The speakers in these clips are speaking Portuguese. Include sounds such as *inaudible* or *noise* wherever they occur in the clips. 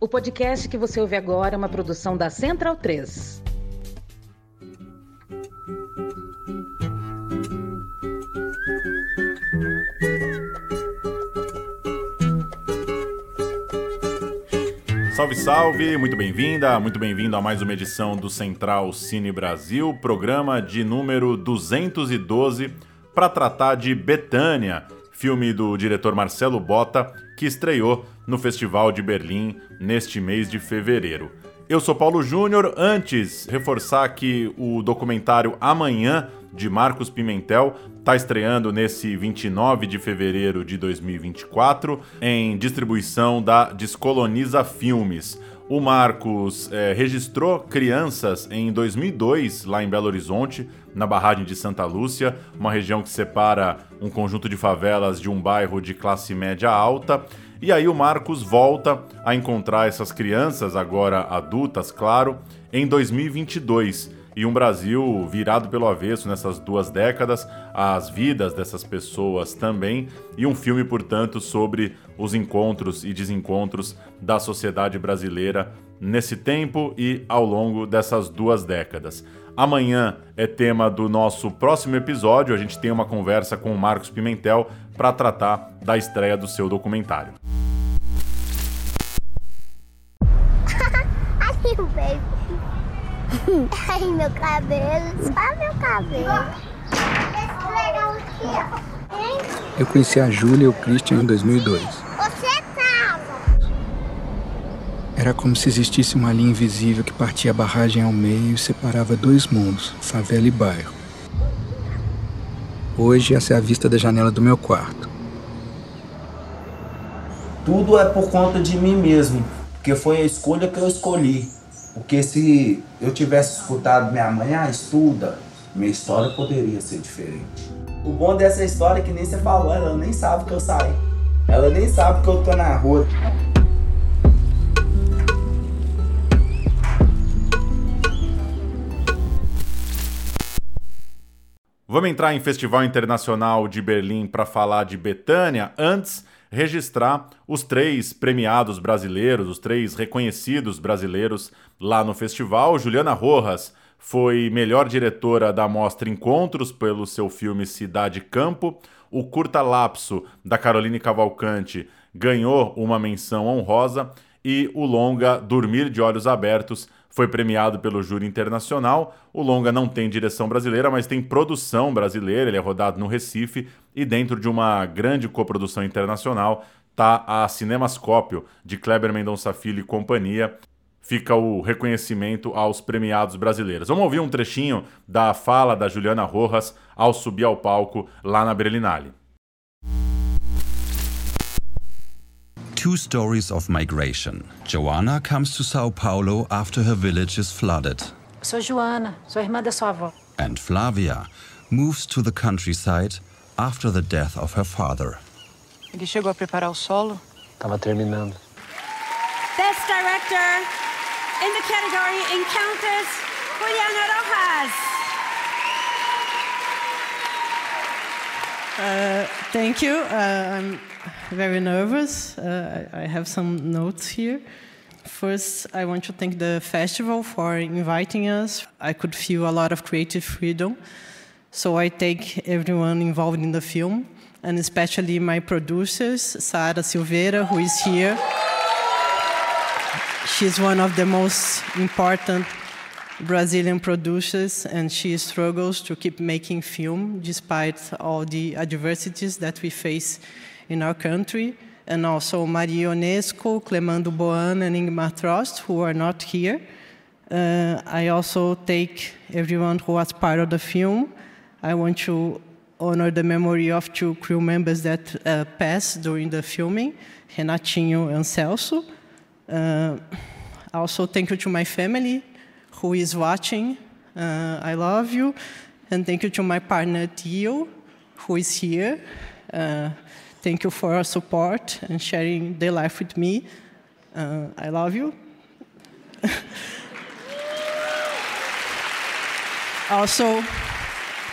O podcast que você ouve agora é uma produção da Central 3. Salve, salve! Muito bem-vinda, muito bem-vindo a mais uma edição do Central Cine Brasil, programa de número 212 para tratar de Betânia, filme do diretor Marcelo Bota, que estreou no Festival de Berlim neste mês de fevereiro. Eu sou Paulo Júnior. Antes, reforçar que o documentário Amanhã de Marcos Pimentel está estreando nesse 29 de fevereiro de 2024 em distribuição da Descoloniza Filmes. O Marcos é, registrou crianças em 2002 lá em Belo Horizonte, na barragem de Santa Lúcia, uma região que separa um conjunto de favelas de um bairro de classe média alta. E aí o Marcos volta a encontrar essas crianças, agora adultas, claro, em 2022 e um Brasil virado pelo avesso nessas duas décadas, as vidas dessas pessoas também, e um filme, portanto, sobre os encontros e desencontros da sociedade brasileira nesse tempo e ao longo dessas duas décadas. Amanhã é tema do nosso próximo episódio. A gente tem uma conversa com o Marcos Pimentel para tratar da estreia do seu documentário. *laughs* *laughs* Ai, meu cabelo, só meu cabelo. Eu conheci a Júlia e o Christian em 2002. Você tava. Era como se existisse uma linha invisível que partia a barragem ao meio e separava dois mundos, favela e bairro. Hoje essa é a vista da janela do meu quarto. Tudo é por conta de mim mesmo, porque foi a escolha que eu escolhi. Porque se eu tivesse escutado minha mãe, ah, estuda, minha história poderia ser diferente. O bom dessa história é que nem você falou, ela nem sabe que eu saí. Ela nem sabe que eu tô na rua. Vamos entrar em Festival Internacional de Berlim para falar de Betânia. Antes, registrar os três premiados brasileiros, os três reconhecidos brasileiros lá no festival. Juliana Rojas foi melhor diretora da mostra Encontros pelo seu filme Cidade Campo. O curta Lapso da Caroline Cavalcante ganhou uma menção honrosa e o longa Dormir de Olhos Abertos foi premiado pelo júri internacional. O longa não tem direção brasileira, mas tem produção brasileira. Ele é rodado no Recife e dentro de uma grande coprodução internacional tá a Cinemascópio de Kleber Mendonça Filho e companhia. Fica o reconhecimento aos premiados brasileiros. Vamos ouvir um trechinho da fala da Juliana Rojas ao subir ao palco lá na Berlinale. Two stories of migration. Joanna comes to Sao Paulo after her village is flooded. Sou Joana, sou irmã da sua avó. And Flavia moves to the countryside after the death of her father. Ele chegou a preparar o solo? Tava terminando. Best Director in the category Encounters, Juliana Rojas. Uh, thank you. Uh, I'm very nervous. Uh, I have some notes here. First, I want to thank the festival for inviting us. I could feel a lot of creative freedom. So I thank everyone involved in the film, and especially my producers, Sara Silveira, who is here. She's one of the most important Brazilian producers, and she struggles to keep making film despite all the adversities that we face in our country. And also Maria Ionesco, Clemando Boan, and Ingmar Trost, who are not here. Uh, I also take everyone who was part of the film. I want to honor the memory of two crew members that uh, passed during the filming, Renatinho and Celso. Uh, also, thank you to my family who is watching. Uh, I love you. And thank you to my partner, Tio, who is here. Uh, thank you for your support and sharing the life with me. Uh, I love you. *laughs* also,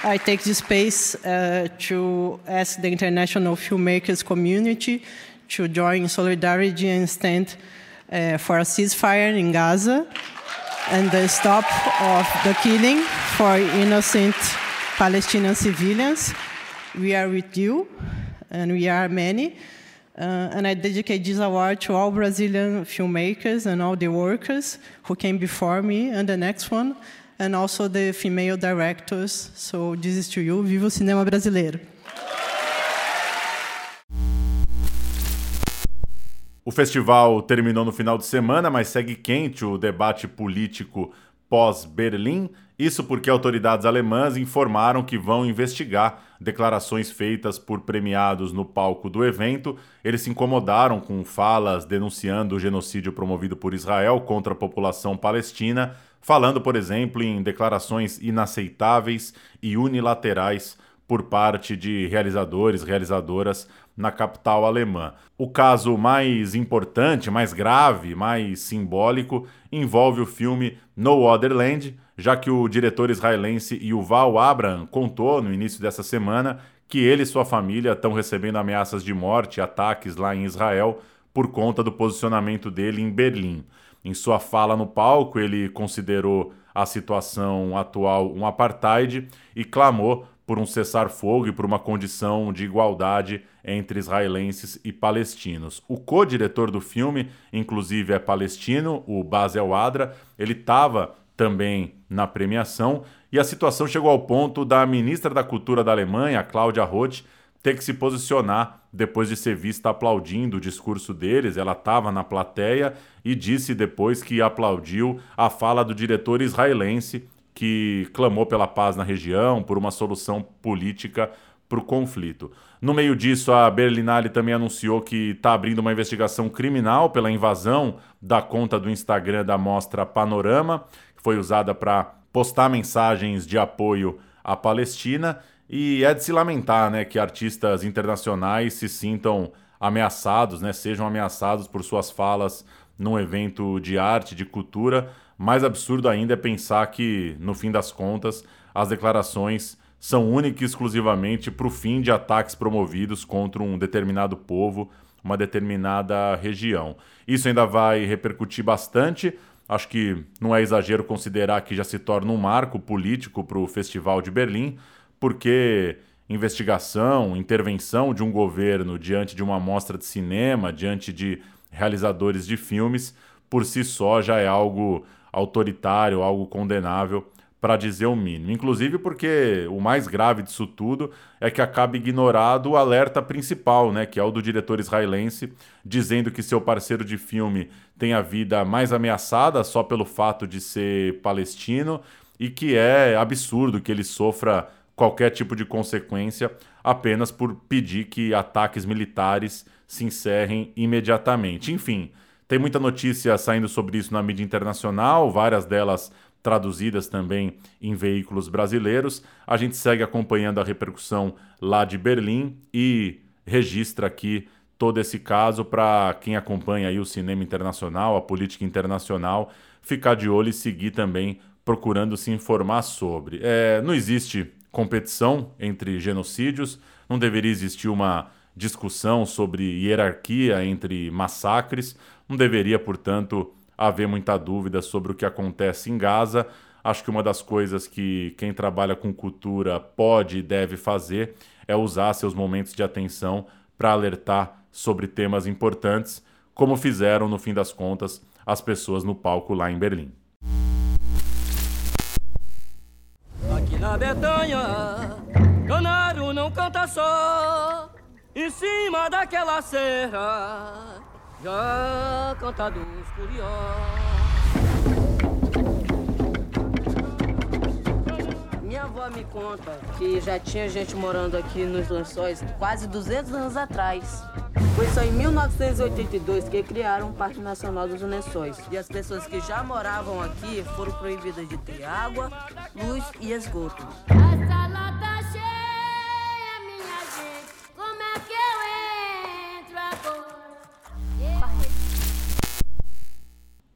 I take this space uh, to ask the international filmmakers community to join solidarity and stand uh, for a ceasefire in Gaza and the stop of the killing for innocent Palestinian civilians. We are with you, and we are many. Uh, and I dedicate this award to all Brazilian filmmakers and all the workers who came before me and the next one, and also the female directors. So this is to you. Viva o cinema brasileiro! O festival terminou no final de semana, mas segue quente o debate político pós-Berlim. Isso porque autoridades alemãs informaram que vão investigar declarações feitas por premiados no palco do evento. Eles se incomodaram com falas denunciando o genocídio promovido por Israel contra a população palestina, falando, por exemplo, em declarações inaceitáveis e unilaterais por parte de realizadores, realizadoras na capital alemã. O caso mais importante, mais grave, mais simbólico envolve o filme No Other Land, já que o diretor israelense Yuval Abraham contou no início dessa semana que ele e sua família estão recebendo ameaças de morte e ataques lá em Israel por conta do posicionamento dele em Berlim. Em sua fala no palco, ele considerou a situação atual um apartheid e clamou por um cessar-fogo e por uma condição de igualdade entre israelenses e palestinos. O co-diretor do filme, inclusive, é palestino, o Basel Adra. Ele estava também na premiação e a situação chegou ao ponto da ministra da Cultura da Alemanha, Cláudia Roth, ter que se posicionar depois de ser vista aplaudindo o discurso deles. Ela estava na plateia e disse depois que aplaudiu a fala do diretor israelense que clamou pela paz na região, por uma solução política para o conflito. No meio disso, a Berlinale também anunciou que está abrindo uma investigação criminal pela invasão da conta do Instagram da mostra Panorama, que foi usada para postar mensagens de apoio à Palestina. E é de se lamentar né, que artistas internacionais se sintam ameaçados, né, sejam ameaçados por suas falas num evento de arte, de cultura, mais absurdo ainda é pensar que, no fim das contas, as declarações são únicas e exclusivamente para o fim de ataques promovidos contra um determinado povo, uma determinada região. Isso ainda vai repercutir bastante. Acho que não é exagero considerar que já se torna um marco político para o Festival de Berlim, porque investigação, intervenção de um governo diante de uma mostra de cinema, diante de realizadores de filmes, por si só já é algo autoritário, algo condenável, para dizer o mínimo. Inclusive porque o mais grave disso tudo é que acaba ignorado o alerta principal, né, que é o do diretor israelense, dizendo que seu parceiro de filme tem a vida mais ameaçada só pelo fato de ser palestino e que é absurdo que ele sofra qualquer tipo de consequência apenas por pedir que ataques militares se encerrem imediatamente. Enfim, tem muita notícia saindo sobre isso na mídia internacional, várias delas traduzidas também em veículos brasileiros. A gente segue acompanhando a repercussão lá de Berlim e registra aqui todo esse caso para quem acompanha aí o cinema internacional, a política internacional, ficar de olho e seguir também procurando se informar sobre. É, não existe competição entre genocídios, não deveria existir uma discussão sobre hierarquia entre massacres. Não deveria, portanto, haver muita dúvida sobre o que acontece em Gaza. Acho que uma das coisas que quem trabalha com cultura pode e deve fazer é usar seus momentos de atenção para alertar sobre temas importantes, como fizeram, no fim das contas, as pessoas no palco lá em Berlim. Aqui na Bretanha, canário não canta só, em cima daquela serra já canta dos curiosos. Minha avó me conta que já tinha gente morando aqui nos lençóis quase 200 anos atrás. Foi só em 1982 que criaram o Parque Nacional dos Lençóis. E as pessoas que já moravam aqui foram proibidas de ter água, luz e esgoto.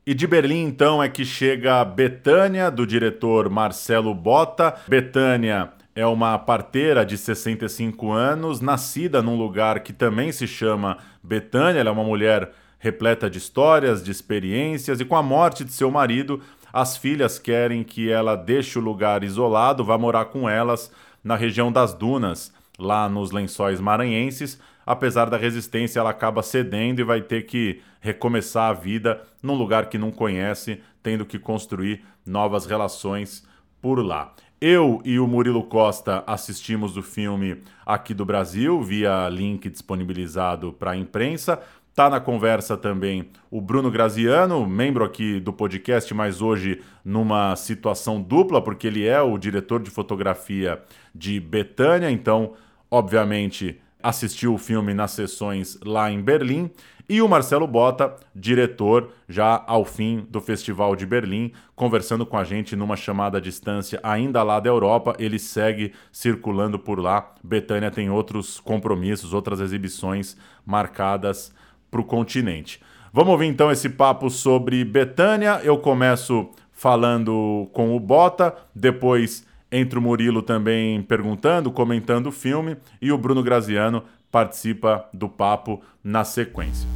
E de Berlim, então, é que chega Betânia, do diretor Marcelo Bota. Betânia é uma parteira de 65 anos, nascida num lugar que também se chama Betânia. Ela é uma mulher repleta de histórias, de experiências, e com a morte de seu marido, as filhas querem que ela deixe o lugar isolado, vá morar com elas na região das dunas, lá nos lençóis maranhenses. Apesar da resistência, ela acaba cedendo e vai ter que recomeçar a vida num lugar que não conhece, tendo que construir novas relações por lá. Eu e o Murilo Costa assistimos o filme aqui do Brasil via link disponibilizado para a imprensa. Tá na conversa também o Bruno Graziano, membro aqui do podcast, mas hoje numa situação dupla, porque ele é o diretor de fotografia de Betânia, então, obviamente, assistiu o filme nas sessões lá em Berlim, e o Marcelo Bota, diretor, já ao fim do Festival de Berlim, conversando com a gente numa chamada à distância ainda lá da Europa. Ele segue circulando por lá. Betânia tem outros compromissos, outras exibições marcadas para o continente. Vamos ouvir então esse papo sobre Betânia. Eu começo falando com o Bota, depois entre o Murilo também perguntando, comentando o filme, e o Bruno Graziano participa do papo na sequência.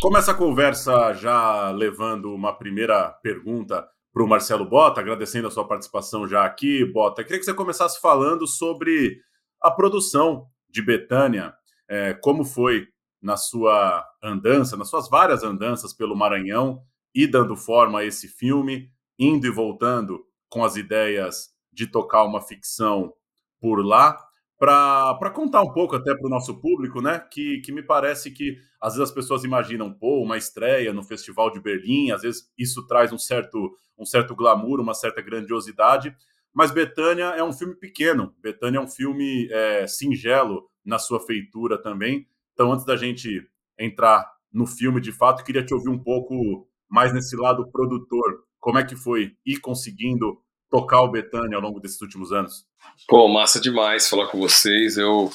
Começa a conversa já levando uma primeira pergunta para o Marcelo Bota, agradecendo a sua participação já aqui, Bota. Queria que você começasse falando sobre a produção de Betânia, é, como foi na sua andança, nas suas várias andanças pelo Maranhão e dando forma a esse filme, indo e voltando com as ideias de tocar uma ficção por lá, para contar um pouco até para o nosso público, né? Que, que me parece que às vezes as pessoas imaginam, pô, uma estreia no Festival de Berlim, às vezes isso traz um certo, um certo glamour, uma certa grandiosidade, mas Betânia é um filme pequeno, Betânia é um filme é, singelo na sua feitura também. Então, antes da gente entrar no filme de fato, queria te ouvir um pouco mais nesse lado produtor como é que foi ir conseguindo tocar o Betânia ao longo desses últimos anos? Pô, massa demais falar com vocês. Eu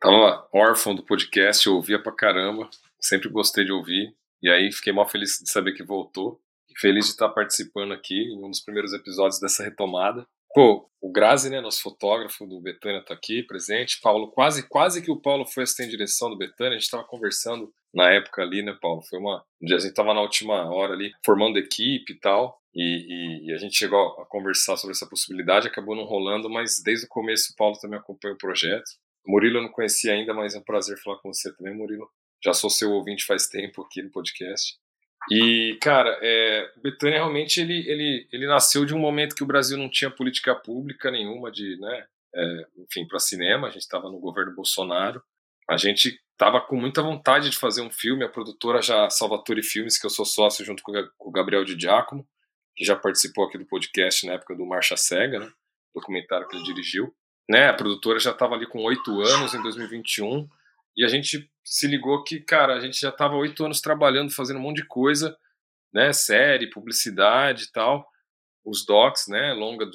tava órfão do podcast, eu ouvia pra caramba, sempre gostei de ouvir. E aí fiquei mal feliz de saber que voltou. Feliz de estar participando aqui em um dos primeiros episódios dessa retomada. Pô, o Grazi, né, nosso fotógrafo do Betânia, tá aqui presente. Paulo, quase quase que o Paulo foi assistente de direção do Betânia. A gente estava conversando na época ali, né, Paulo? Foi uma. Um dia a gente tava na última hora ali, formando equipe e tal. E, e, e, a gente chegou a conversar sobre essa possibilidade, acabou não rolando, mas desde o começo o Paulo também acompanha o projeto. Murilo eu não conhecia ainda, mas é um prazer falar com você também, Murilo. Já sou seu ouvinte faz tempo aqui no podcast. E, cara, é, Betânia realmente ele, ele, ele nasceu de um momento que o Brasil não tinha política pública nenhuma de, né, é, enfim, para cinema. A gente estava no governo Bolsonaro. A gente estava com muita vontade de fazer um filme. A produtora já Salvatore Filmes, que eu sou sócio junto com o Gabriel de Giacomo, que já participou aqui do podcast na época do Marcha Cega, né, documentário que ele dirigiu. Né, a produtora já estava ali com oito anos em 2021 e a gente se ligou que, cara, a gente já estava oito anos trabalhando, fazendo um monte de coisa, né? Série, publicidade e tal, os docs, né? Longa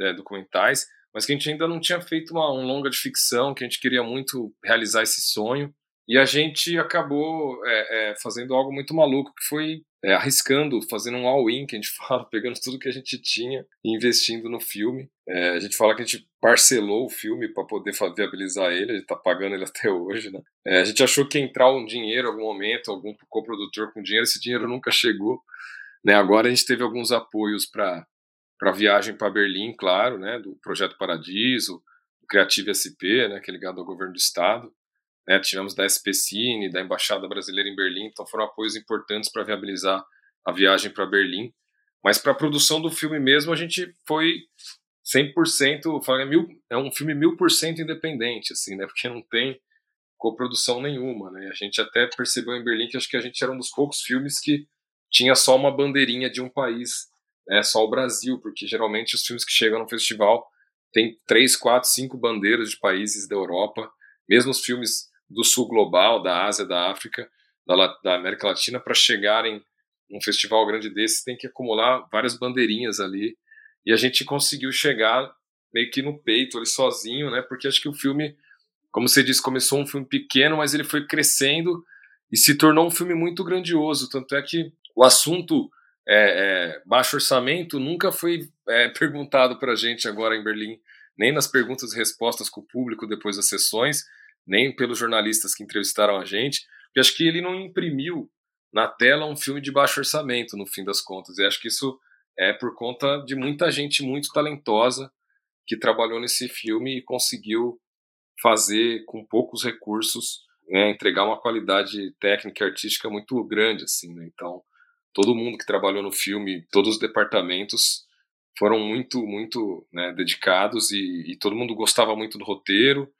é, documentais, mas que a gente ainda não tinha feito uma, um longa de ficção, que a gente queria muito realizar esse sonho. E a gente acabou é, é, fazendo algo muito maluco, que foi é, arriscando, fazendo um all-in, que a gente *laughs* fala, pegando tudo que a gente tinha e investindo no filme. É, a gente fala que a gente parcelou o filme para poder viabilizar ele, a gente está pagando ele *laughs* até hoje. Né? É, a gente achou que ia entrar um dinheiro em algum momento, algum coprodutor com dinheiro, esse dinheiro nunca chegou. Né? Agora a gente teve alguns apoios para a viagem para Berlim, claro, né? do Projeto Paradiso, do Creative SP, né? que é ligado ao governo do estado. Né, tivemos da SPCine, da Embaixada Brasileira em Berlim, então foram apoios importantes para viabilizar a viagem para Berlim. Mas para a produção do filme mesmo, a gente foi 100%, é, mil, é um filme mil por cento independente, assim, né, porque não tem coprodução nenhuma, né, a gente até percebeu em Berlim que acho que a gente era um dos poucos filmes que tinha só uma bandeirinha de um país, né, só o Brasil, porque geralmente os filmes que chegam no festival tem três, quatro, cinco bandeiras de países da Europa, mesmo os filmes do sul global, da Ásia, da África, da, da América Latina, para chegarem num festival grande desse, tem que acumular várias bandeirinhas ali. E a gente conseguiu chegar meio que no peito ali sozinho, né? Porque acho que o filme, como você disse, começou um filme pequeno, mas ele foi crescendo e se tornou um filme muito grandioso. Tanto é que o assunto é, é, baixo orçamento nunca foi é, *laughs* perguntado para a gente agora em Berlim, nem nas perguntas e respostas com o público depois das sessões nem pelos jornalistas que entrevistaram a gente, Porque acho que ele não imprimiu na tela um filme de baixo orçamento, no fim das contas. E acho que isso é por conta de muita gente muito talentosa que trabalhou nesse filme e conseguiu fazer com poucos recursos, né, entregar uma qualidade técnica e artística muito grande, assim, né? Então, todo mundo que trabalhou no filme, todos os departamentos foram muito, muito né, dedicados e, e, todo mundo gostava muito do roteiro.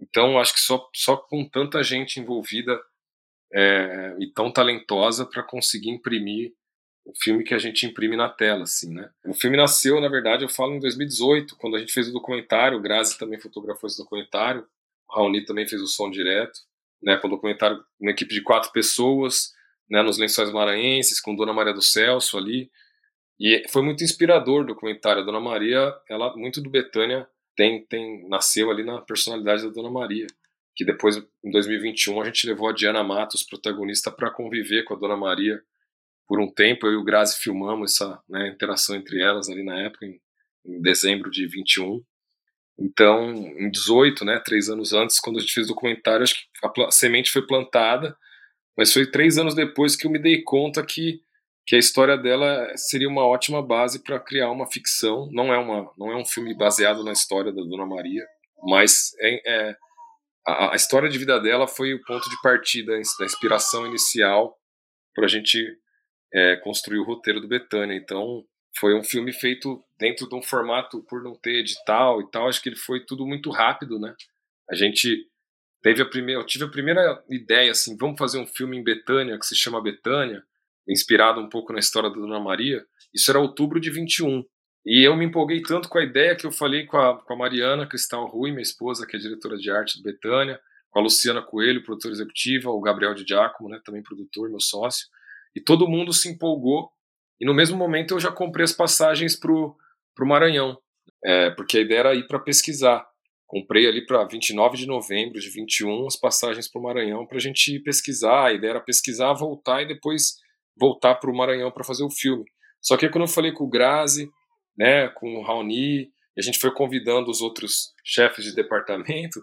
Então, acho que só, só com tanta gente envolvida é, e tão talentosa para conseguir imprimir o filme que a gente imprime na tela, assim, né? O filme nasceu, na verdade, eu falo em 2018, quando a gente fez o documentário, o Grazi também fotografou esse documentário, o Raoni também fez o som direto, né? Com o documentário, uma equipe de quatro pessoas, né? Nos Lençóis Maranhenses, com Dona Maria do Celso ali, e foi muito inspirador o documentário. A Dona Maria, ela muito do Betânia tem, tem nasceu ali na personalidade da Dona Maria, que depois em 2021 a gente levou a Diana Matos, protagonista, para conviver com a Dona Maria por um tempo. Eu e o Grazi filmamos essa né, interação entre elas ali na época, em, em, dezembro de 21. Então, em 18, né, três anos antes, quando a gente fez o documentário, acho que a, semente foi plantada, mas foi três anos depois que eu me dei conta que que a história dela seria uma ótima base para criar uma ficção. Não é uma, não é um filme baseado na história da Dona Maria, mas é, é a, a, história de vida dela foi o ponto de partida, da inspiração inicial para a gente é, construir o roteiro do Betânia. Então, foi um filme feito dentro de um formato por não ter edital e tal. Acho que ele foi tudo muito rápido, né? A gente teve a primeira, eu tive a primeira ideia assim, vamos fazer um filme em Betânia que se chama Betânia inspirado um pouco na história da Dona Maria. Isso era outubro de 21. E eu me empolguei tanto com a ideia que eu falei com a, com a Mariana Cristal Rui, minha esposa, que é diretora de arte do Betânia, com a Luciana Coelho, produtora executiva, o Gabriel de Giacomo, né, também produtor, meu sócio. E todo mundo se empolgou. E no mesmo momento eu já comprei as passagens para o Maranhão, é, porque a ideia era ir para pesquisar. Comprei ali para 29 de novembro de 21 as passagens para o Maranhão para a gente pesquisar. A ideia era pesquisar, voltar e depois voltar para o Maranhão para fazer o filme. Só que quando eu falei com o Grazi, né, com o Raoni, a gente foi convidando os outros chefes de departamento,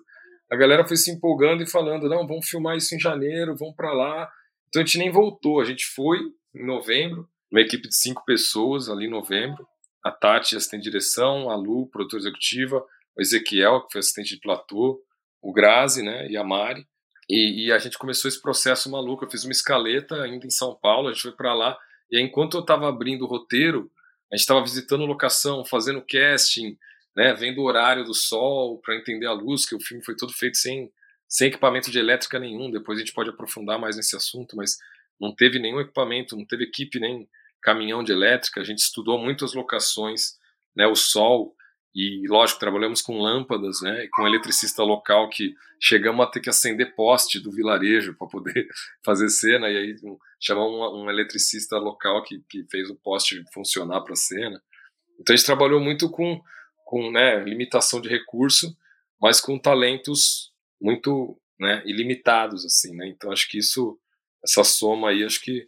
a galera foi se empolgando e falando: não, vamos filmar isso em janeiro, vamos para lá. Então a gente nem voltou, a gente foi em novembro, uma equipe de cinco pessoas ali em novembro. A Tati, assistente de direção, a Lu, produtora executiva, o Ezequiel, que foi assistente de platô, o Grazi, né, e a Mari. E, e, a gente começou esse processo maluco. Eu fiz uma escaleta ainda em São Paulo, a gente foi para lá. E aí, enquanto eu estava abrindo o roteiro, a gente estava visitando locação, fazendo casting, né, vendo o horário do sol para entender a luz, que o filme foi todo feito sem, sem equipamento de elétrica nenhum. Depois a gente pode aprofundar mais nesse assunto, mas não teve nenhum equipamento, não teve equipe nem caminhão de elétrica. A gente estudou muito as locações, né, o sol, e, lógico, trabalhamos com lâmpadas, né? Com um eletricista local que chegamos a ter que acender poste do vilarejo para poder *laughs* fazer cena. E aí um, chamamos um, um, eletricista local que, que fez o poste funcionar para cena. Então a gente trabalhou muito com, com né, limitação de recurso, mas com talentos muito né, ilimitados, assim, né? Então acho que isso, essa soma aí, acho que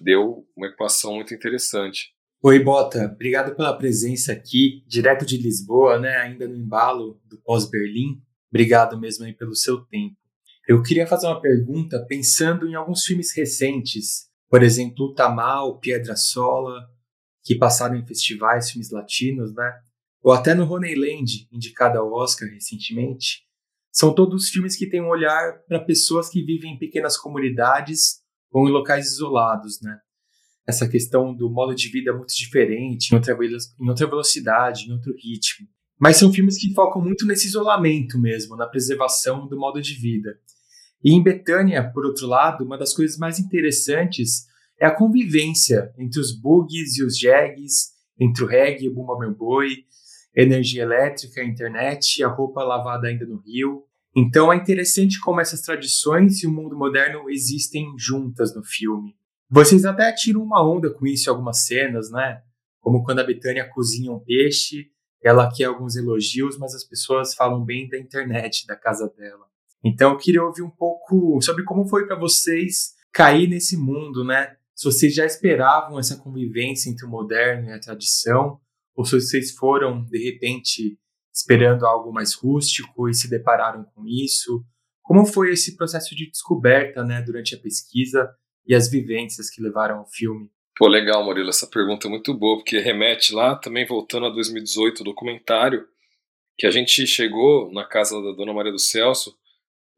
deu uma equação muito interessante. Oi, Bota, obrigado pela presença aqui, direto de Lisboa, né? Ainda no embalo do pós-Berlim. Obrigado mesmo aí pelo seu tempo. Eu queria fazer uma pergunta pensando em alguns filmes recentes, por exemplo, Tamal, Piedra Sola, que passaram em festivais, filmes latinos, né? Ou até no Honeyland, indicado ao Oscar recentemente. São todos filmes que têm um olhar para pessoas que vivem em pequenas comunidades ou em locais isolados, né? Essa questão do modo de vida muito diferente, em outra, em outra velocidade, em outro ritmo. Mas são filmes que focam muito nesse isolamento mesmo, na preservação do modo de vida. E em Betânia, por outro lado, uma das coisas mais interessantes é a convivência entre os bugs e os jegs, entre o reggae e o bumba meu boi, energia elétrica, a internet a roupa lavada ainda no rio. Então é interessante como essas tradições e o mundo moderno existem juntas no filme. Vocês até tiram uma onda com isso em algumas cenas, né? Como quando a Betânia cozinha um peixe, ela quer alguns elogios, mas as pessoas falam bem da internet, da casa dela. Então eu queria ouvir um pouco sobre como foi para vocês cair nesse mundo, né? Se vocês já esperavam essa convivência entre o moderno e a tradição, ou se vocês foram, de repente, esperando algo mais rústico e se depararam com isso. Como foi esse processo de descoberta, né, durante a pesquisa e as vivências que levaram ao filme? Pô, legal, Murilo, essa pergunta é muito boa, porque remete lá, também voltando a 2018, o documentário, que a gente chegou na casa da Dona Maria do Celso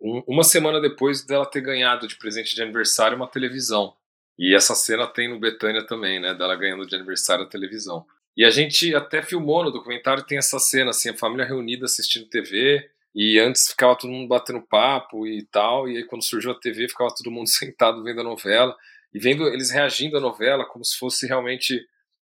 um, uma semana depois dela ter ganhado de presente de aniversário uma televisão. E essa cena tem no Betânia também, né, dela ganhando de aniversário a televisão. E a gente até filmou no documentário, tem essa cena, assim, a família reunida assistindo TV, e antes ficava todo mundo batendo papo e tal, e aí quando surgiu a TV ficava todo mundo *laughs* sentado vendo a novela, e vendo eles reagindo à novela como se fosse realmente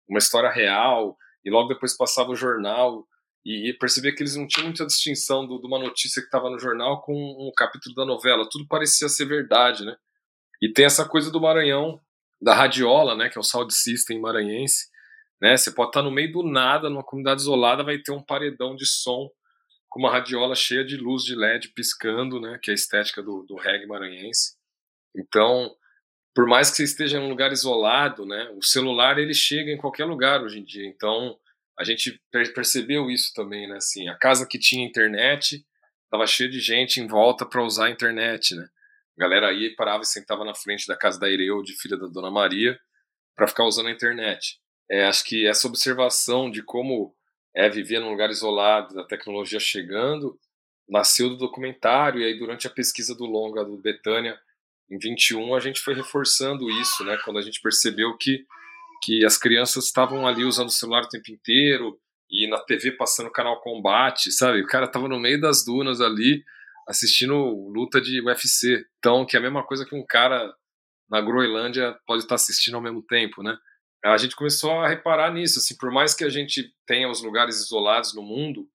uma história real, e logo depois passava o jornal, e, e percebia que eles não tinham muita distinção do, de uma notícia que estava no jornal com um capítulo da novela, tudo parecia ser verdade, né? E tem essa coisa do Maranhão, da radiola, né, que é o sound system maranhense, né? Você pode estar no meio do nada, numa comunidade isolada, vai ter um paredão de som com uma radiola cheia de luz de LED piscando, né? Que é a estética do, do reggae maranhense. Então, por mais que você esteja em um lugar isolado, né? O celular ele chega em qualquer lugar hoje em dia. Então, a gente percebeu isso também, né? Assim, a casa que tinha internet estava cheia de gente em volta para usar a internet, né? A galera aí parava e sentava na frente da casa da Ireu, de filha da Dona Maria, para ficar usando a internet. É, acho que essa observação de como é viver num lugar isolado, da tecnologia chegando, nasceu do documentário, e aí durante a pesquisa do longa do Betânia, em 21, a gente foi reforçando isso, né, quando a gente percebeu que, que as crianças estavam ali usando o celular o tempo inteiro, e na TV passando o canal Combate, sabe? O cara tava no meio das dunas ali, assistindo luta de UFC. Então, que é a mesma coisa que um cara na Groenlândia pode estar assistindo ao mesmo tempo, né? A gente começou a reparar nisso, assim, por mais que a gente tenha os lugares isolados no mundo,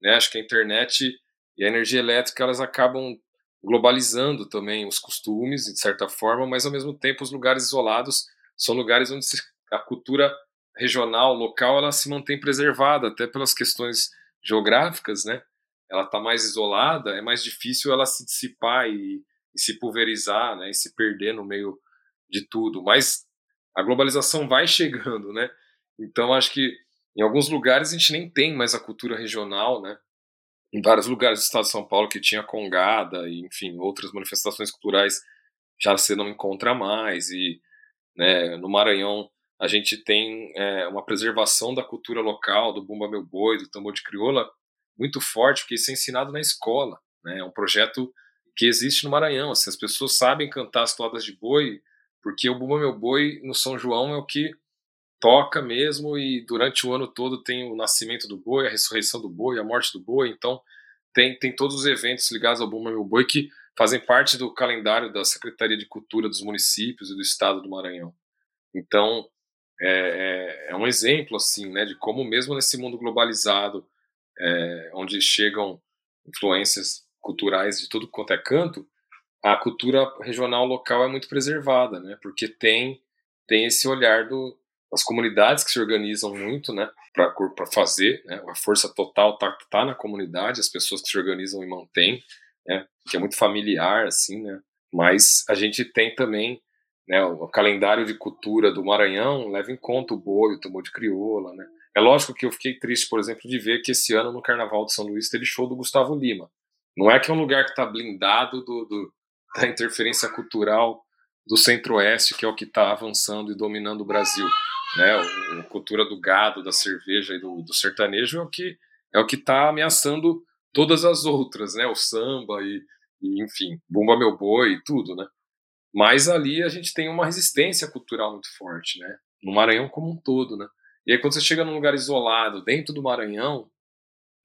né, acho que a internet e a energia elétrica elas acabam globalizando também os costumes, de certa forma, mas ao mesmo tempo os lugares isolados são lugares onde a cultura regional, local, ela se mantém preservada, até pelas questões geográficas, né? Ela está mais isolada, é mais difícil ela se dissipar e, e se pulverizar, né? E se perder no meio de tudo. Mas a globalização vai chegando, né? Então acho que em alguns lugares a gente nem tem mais a cultura regional, né? Em vários lugares do estado de São Paulo que tinha congada e enfim outras manifestações culturais já você não encontra mais e né, no Maranhão a gente tem é, uma preservação da cultura local, do bumba meu boi, do tambor de crioula muito forte, porque isso é ensinado na escola, né? É um projeto que existe no Maranhão. Assim, as pessoas sabem cantar as toadas de boi porque o Bumba Meu Boi no São João é o que toca mesmo e durante o ano todo tem o nascimento do boi, a ressurreição do boi, a morte do boi, então tem, tem todos os eventos ligados ao Bumba Meu Boi que fazem parte do calendário da Secretaria de Cultura dos municípios e do Estado do Maranhão. Então, é, é, é um exemplo, assim, né, de como mesmo nesse mundo globalizado, é, onde chegam influências culturais de tudo quanto é canto, a cultura regional local é muito preservada, né? Porque tem tem esse olhar do, das comunidades que se organizam muito, né? Para fazer, né? A força total tá, tá na comunidade, as pessoas que se organizam e mantêm, né? Que é muito familiar, assim, né? Mas a gente tem também né, o calendário de cultura do Maranhão leva em conta o boi, o tambor de crioula, né? É lógico que eu fiquei triste, por exemplo, de ver que esse ano no Carnaval de São Luís teve show do Gustavo Lima. Não é que é um lugar que está blindado do, do, da interferência cultural do Centro-Oeste, que é o que está avançando e dominando o Brasil. Né? A cultura do gado, da cerveja e do, do sertanejo é o que é o que está ameaçando todas as outras, né? O samba e, e, enfim, Bumba Meu Boi e tudo, né? Mas ali a gente tem uma resistência cultural muito forte, né? No Maranhão como um todo, né? E aí quando você chega num lugar isolado, dentro do Maranhão,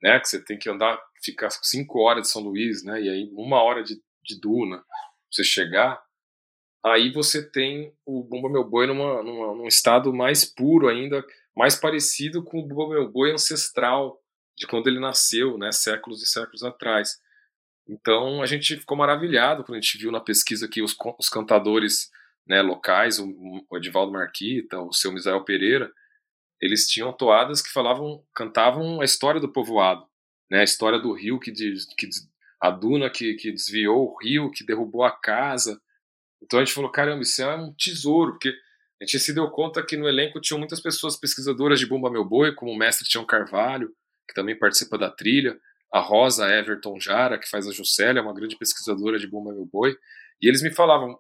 né? Que você tem que andar, ficar cinco horas de São Luís, né? E aí uma hora de de duna, você chegar, aí você tem o Bumba Meu Boi numa, numa, num estado mais puro ainda, mais parecido com o Bumba Meu Boi ancestral, de quando ele nasceu, né, séculos e séculos atrás. Então a gente ficou maravilhado quando a gente viu na pesquisa que os, os cantadores né, locais, o, o Edivaldo Marquita, o seu Misael Pereira, eles tinham toadas que falavam, cantavam a história do povoado, né, a história do rio que, de, que a duna que, que desviou o rio, que derrubou a casa. Então a gente falou, caramba, isso é um tesouro, porque a gente se deu conta que no elenco tinham muitas pessoas pesquisadoras de Bumba Meu Boi, como o mestre Tião Carvalho, que também participa da trilha, a Rosa Everton Jara, que faz a Juscelia, uma grande pesquisadora de Bumba Meu Boi, e eles me falavam,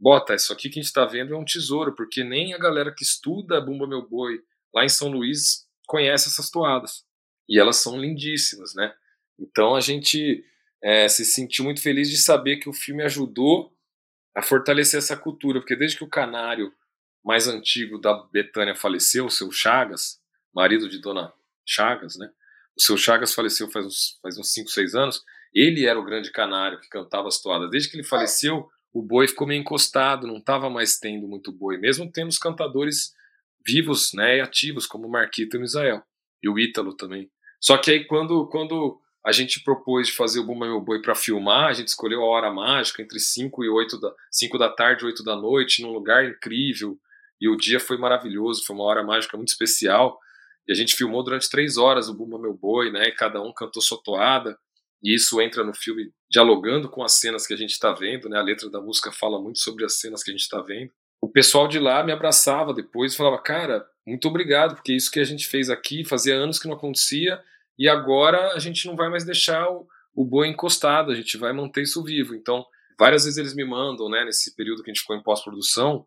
Bota, isso aqui que a gente está vendo é um tesouro, porque nem a galera que estuda Bumba Meu Boi lá em São Luís conhece essas toadas. E elas são lindíssimas, né? Então a gente é, se sentiu muito feliz de saber que o filme ajudou a fortalecer essa cultura, porque desde que o canário mais antigo da Betânia faleceu, o seu Chagas, marido de Dona Chagas, né? O seu Chagas faleceu faz uns, faz uns 5, 6 anos. Ele era o grande canário que cantava as toadas. Desde que ele faleceu, o boi ficou meio encostado, não estava mais tendo muito boi, mesmo tendo os cantadores vivos né, e ativos, como o Marquito e o Misael, e o Ítalo também. Só que aí quando, quando a gente propôs de fazer o Bumba Meu Boi para filmar, a gente escolheu a hora mágica, entre 5 e 8 da, 5 da tarde e 8 da noite, num lugar incrível, e o dia foi maravilhoso, foi uma hora mágica muito especial, e a gente filmou durante três horas o Bumba Meu Boi, né, e cada um cantou sua toada, e isso entra no filme dialogando com as cenas que a gente está vendo, né? A letra da música fala muito sobre as cenas que a gente está vendo. O pessoal de lá me abraçava depois e falava: "Cara, muito obrigado, porque isso que a gente fez aqui fazia anos que não acontecia e agora a gente não vai mais deixar o, o boi encostado, a gente vai manter isso vivo". Então, várias vezes eles me mandam, né, nesse período que a gente ficou em pós-produção,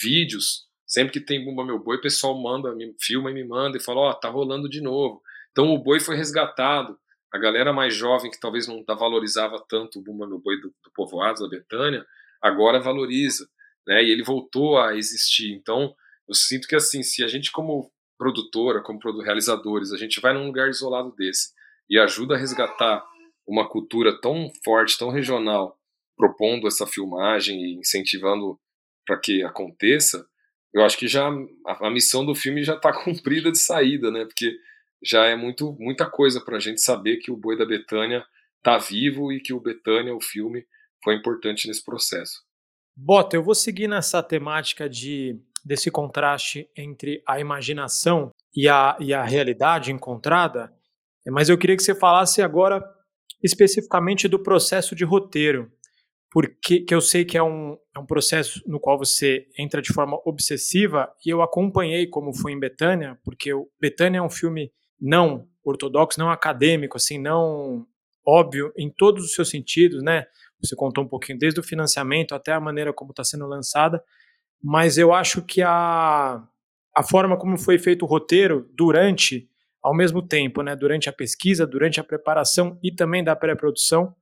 vídeos. Sempre que tem Bumba Meu Boi, o pessoal manda, me filma e me manda e fala: "Ó, oh, tá rolando de novo". Então o boi foi resgatado a galera mais jovem que talvez não valorizava tanto o Bumba Meu Boi do, do povoado, da Betânia, agora valoriza, né? E ele voltou a existir. Então, eu sinto que assim, se a gente como produtora, como realizadores, a gente vai num lugar isolado desse e ajuda a resgatar uma cultura tão forte, tão regional, propondo essa filmagem e incentivando para que aconteça, eu acho que já a, a missão do filme já está *laughs* cumprida de saída, né? Porque já é muito, muita coisa para a gente saber que o Boi da Betânia está vivo e que o Betânia, o filme, foi importante nesse processo. Bota, eu vou seguir nessa temática de desse contraste entre a imaginação e a, e a realidade encontrada, mas eu queria que você falasse agora especificamente do processo de roteiro, porque que eu sei que é um, é um processo no qual você entra de forma obsessiva e eu acompanhei como foi em Betânia, porque o Betânia é um filme não ortodoxo, não acadêmico, assim, não óbvio em todos os seus sentidos, né? Você contou um pouquinho desde o financiamento até a maneira como está sendo lançada, mas eu acho que a, a forma como foi feito o roteiro durante, ao mesmo tempo, né, durante a pesquisa, durante a preparação e também da pré-produção,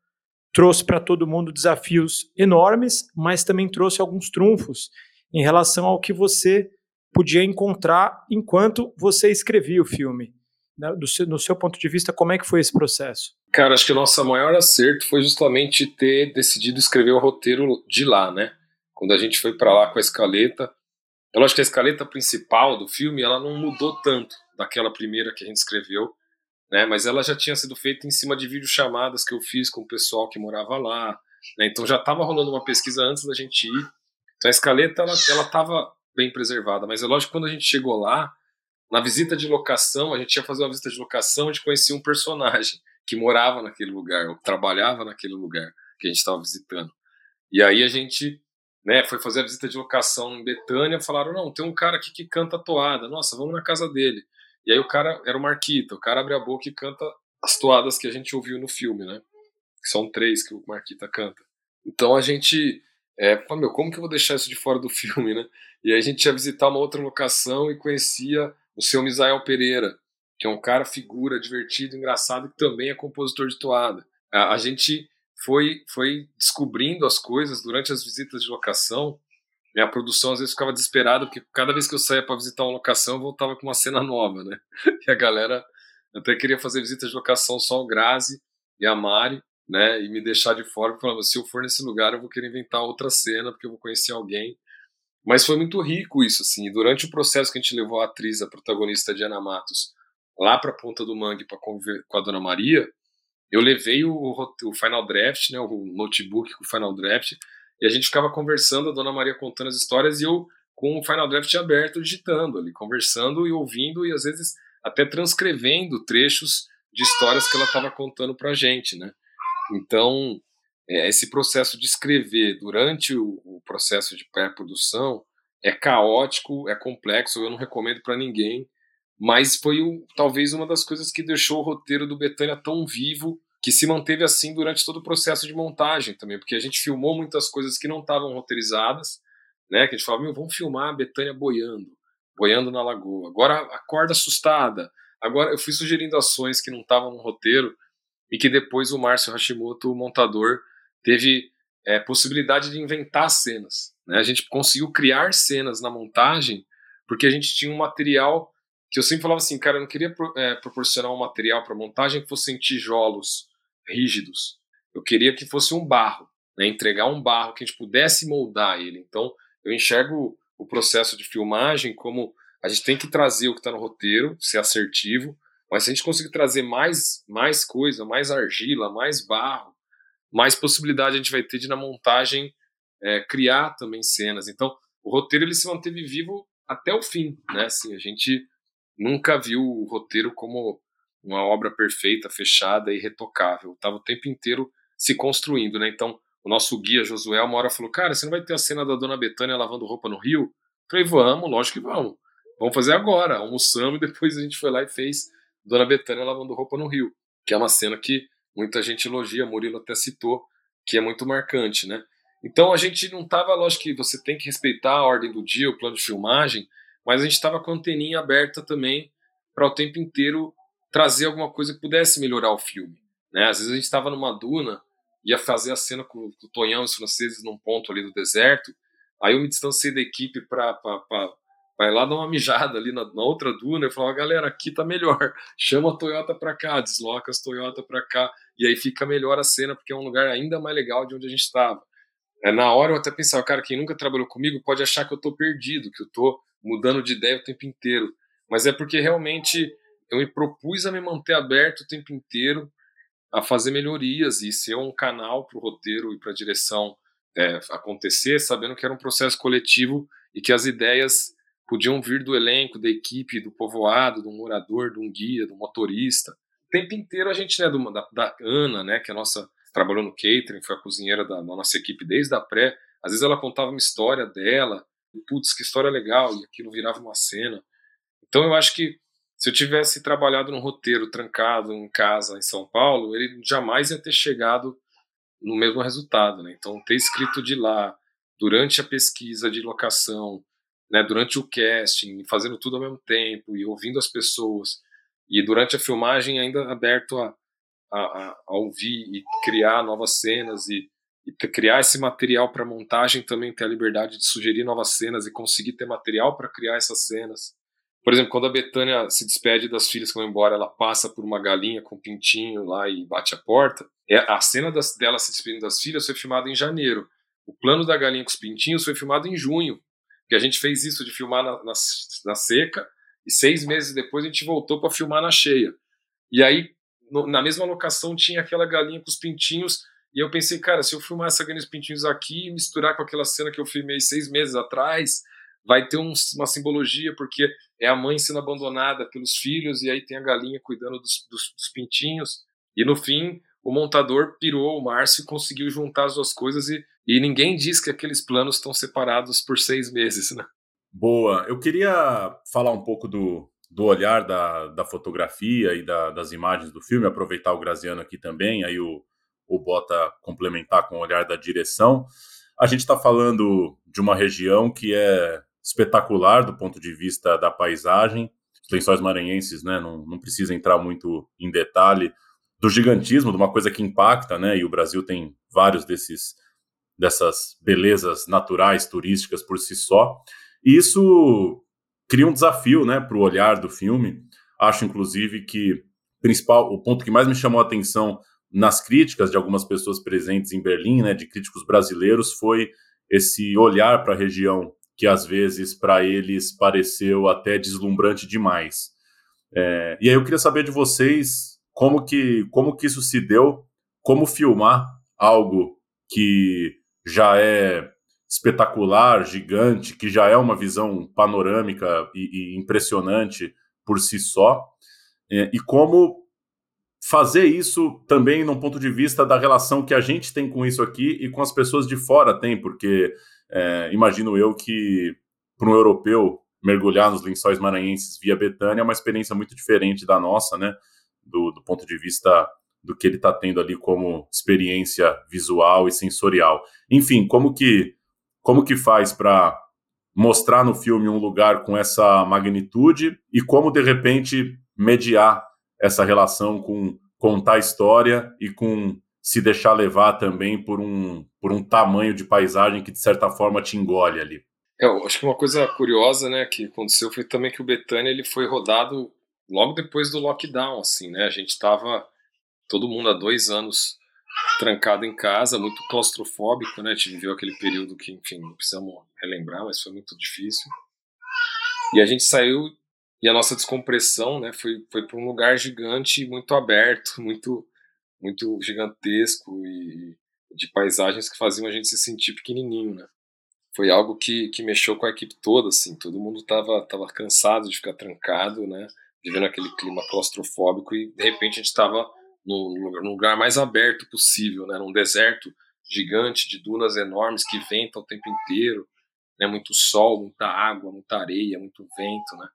trouxe para todo mundo desafios enormes, mas também trouxe alguns trunfos em relação ao que você podia encontrar enquanto você escrevia o filme né, do seu, no seu ponto de vista, como é que foi esse processo? Cara, acho que o nosso maior acerto foi justamente ter decidido escrever o roteiro de lá, né? Quando a gente foi para lá com a escaleta, eu acho que a escaleta principal do filme ela não mudou tanto daquela primeira que a gente escreveu, né? Mas ela já tinha sido feita em cima de videochamadas que eu fiz com o pessoal que morava lá, né? Então já estava rolando uma pesquisa antes da gente ir. Então a escaleta ela ela estava bem preservada, mas é lógico que quando a gente chegou lá, na visita de locação, a gente ia fazer uma visita de locação, a gente conhecia um personagem que morava naquele lugar, ou trabalhava naquele lugar que a gente estava visitando. E aí a gente né, foi fazer a visita de locação em Betânia, falaram, não, tem um cara aqui que canta toada, nossa, vamos na casa dele. E aí o cara, era o Marquita, o cara abre a boca e canta as toadas que a gente ouviu no filme, né? São três que o Marquita canta. Então a gente, é, falou, meu, como que eu vou deixar isso de fora do *laughs* filme, né? E aí a gente ia visitar uma outra locação e conhecia o seu Misael Pereira, que é um cara figura, divertido, engraçado, que também é compositor de toada. A, a gente foi, foi descobrindo as coisas durante as visitas de locação. Minha produção às vezes ficava desesperada, porque cada vez que eu saía para visitar uma locação, eu voltava com uma cena nova, né? *laughs* E a galera até queria fazer visitas de locação só o Grazi e a Mari, né? E me deixar de fora, falando: se eu for nesse lugar, eu vou querer inventar outra cena, porque eu vou conhecer alguém. Mas foi muito rico isso, assim. E durante o processo que a gente levou a atriz, a protagonista Diana Matos, lá para a Ponta do Mangue para conviver com a Dona Maria, eu levei o, o, Final Draft, né, o notebook com o Final Draft, e a gente ficava conversando, a Dona Maria contando as histórias e eu com o Final Draft aberto, digitando ali, conversando e ouvindo e às vezes até transcrevendo trechos de histórias que ela estava contando para a gente, né? Então, é, esse processo de escrever durante o, o processo de pré-produção é caótico, é complexo, eu não recomendo para ninguém, mas foi o, talvez uma das coisas que deixou o roteiro do Betânia tão vivo, que se manteve assim durante todo o processo de montagem também, porque a gente filmou muitas coisas que não estavam roteirizadas, né? Que a gente falava, meu, vamos filmar a Betânia boiando, boiando na lagoa. Agora acorda assustada. Agora eu fui sugerindo ações que não estavam no roteiro e que depois o Márcio Hashimoto, o montador, teve é, possibilidade de inventar cenas. Né? A gente conseguiu criar cenas na montagem porque a gente tinha um material que eu sempre falava assim, cara, eu não queria é, proporcionar um material para montagem que fossem tijolos rígidos. Eu queria que fosse um barro, né? entregar um barro que a gente pudesse moldar ele. Então, eu enxergo o processo de filmagem como a gente tem que trazer o que está no roteiro, ser assertivo, mas se a gente conseguir trazer mais, mais coisa, mais argila, mais barro, mais possibilidade a gente vai ter de na montagem é, criar também cenas. Então, o roteiro ele se manteve vivo até o fim, né? Assim, a gente nunca viu o roteiro como uma obra perfeita, fechada e retocável. Tava o tempo inteiro se construindo, né? Então, o nosso guia Josué uma hora falou: "Cara, você não vai ter a cena da dona Betânia lavando roupa no rio?" Eu falei: "Vamos, lógico que vamos. Vamos fazer agora." Almoçamos e depois a gente foi lá e fez Dona Betânia lavando roupa no rio, que é uma cena que muita gente elogia, Murilo até citou, que é muito marcante, né? Então a gente não tava, lógico que você tem que respeitar a ordem do dia, o plano de filmagem, mas a gente estava com a anteninha aberta também para o tempo inteiro trazer alguma coisa que pudesse melhorar o filme. Né? Às vezes a gente estava numa duna, ia fazer a cena com, com o Tonhão e os franceses num ponto ali do deserto, aí eu me distanciei da equipe para vai lá dar uma mijada ali na, na outra duna e fala, galera, aqui tá melhor, *laughs* chama a Toyota para cá, desloca as Toyota para cá, e aí fica melhor a cena, porque é um lugar ainda mais legal de onde a gente estava. É, na hora eu até pensava, cara, quem nunca trabalhou comigo pode achar que eu tô perdido, que eu tô mudando de ideia o tempo inteiro. Mas é porque realmente eu me propus a me manter aberto o tempo inteiro, a fazer melhorias e ser um canal para o roteiro e para a direção é, acontecer, sabendo que era um processo coletivo e que as ideias podiam vir do elenco, da equipe, do povoado, do morador, de um guia, do motorista. O tempo inteiro a gente, né, do, da, da, Ana, né, que é a nossa trabalhou no catering, foi a cozinheira da, da nossa equipe desde a pré. Às vezes ela contava uma história dela, putz, que história legal, e aquilo virava uma cena. Então eu acho que se eu tivesse trabalhado num roteiro trancado em casa em São Paulo, ele jamais ia ter chegado no mesmo resultado, né? Então ter escrito de lá durante a pesquisa de locação, né, durante o casting, fazendo tudo ao mesmo tempo e ouvindo as pessoas e durante a filmagem ainda aberto a, a, a ouvir e criar novas cenas e e criar esse material para montagem também ter a liberdade de sugerir novas cenas e conseguir ter material para criar essas cenas. Por exemplo, quando a Betânia se despede das filhas que vão embora, ela passa por uma galinha com um pintinho lá e bate a porta. É, a cena das, dela se despedindo das filhas foi filmada em janeiro. O plano da galinha com os pintinhos foi filmado em junho. Que a gente fez isso de filmar na, na, na seca e seis meses depois a gente voltou para filmar na cheia. E aí, no, na mesma locação, tinha aquela galinha com os pintinhos e eu pensei, cara, se eu filmar essa Galinhos Pintinhos aqui e misturar com aquela cena que eu filmei seis meses atrás, vai ter um, uma simbologia, porque é a mãe sendo abandonada pelos filhos e aí tem a galinha cuidando dos, dos, dos pintinhos. E no fim, o montador pirou, o Márcio conseguiu juntar as duas coisas e, e ninguém diz que aqueles planos estão separados por seis meses, né? Boa. Eu queria falar um pouco do, do olhar da, da fotografia e da, das imagens do filme, aproveitar o Graziano aqui também, aí o, o Bota complementar com o olhar da direção. A gente está falando de uma região que é espetacular do ponto de vista da paisagem. Os lençóis maranhenses, né, não, não precisa entrar muito em detalhe do gigantismo, de uma coisa que impacta, né, e o Brasil tem vários desses dessas belezas naturais turísticas por si só. E isso cria um desafio, né, para o olhar do filme. Acho, inclusive, que principal, o ponto que mais me chamou a atenção nas críticas de algumas pessoas presentes em Berlim, né, de críticos brasileiros, foi esse olhar para a região que às vezes para eles pareceu até deslumbrante demais. É, e aí eu queria saber de vocês como que como que isso se deu, como filmar algo que já é espetacular, gigante, que já é uma visão panorâmica e, e impressionante por si só, é, e como fazer isso também num ponto de vista da relação que a gente tem com isso aqui e com as pessoas de fora tem, porque é, imagino eu que para um europeu mergulhar nos lençóis maranhenses via Betânia é uma experiência muito diferente da nossa, né? Do, do ponto de vista do que ele está tendo ali como experiência visual e sensorial. Enfim, como que como que faz para mostrar no filme um lugar com essa magnitude e como de repente mediar essa relação com contar história e com se deixar levar também por um por um tamanho de paisagem que de certa forma te engole ali. É, eu acho que uma coisa curiosa, né, que aconteceu foi também que o Betânia ele foi rodado logo depois do lockdown, assim, né? A gente estava todo mundo há dois anos trancado em casa, muito claustrofóbico, né? A gente viveu aquele período que, enfim, não precisamos relembrar, mas foi muito difícil. E a gente saiu e a nossa descompressão, né, foi foi para um lugar gigante, muito aberto, muito muito gigantesco e de paisagens que faziam a gente se sentir pequenininho, né? Foi algo que, que mexeu com a equipe toda, assim, todo mundo tava, tava cansado de ficar trancado, né? Vivendo aquele clima claustrofóbico e de repente a gente estava no, no, lugar mais aberto possível, né? Num deserto gigante de dunas enormes que ventam o tempo inteiro, né? Muito sol, muita água, muita areia, muito vento, né?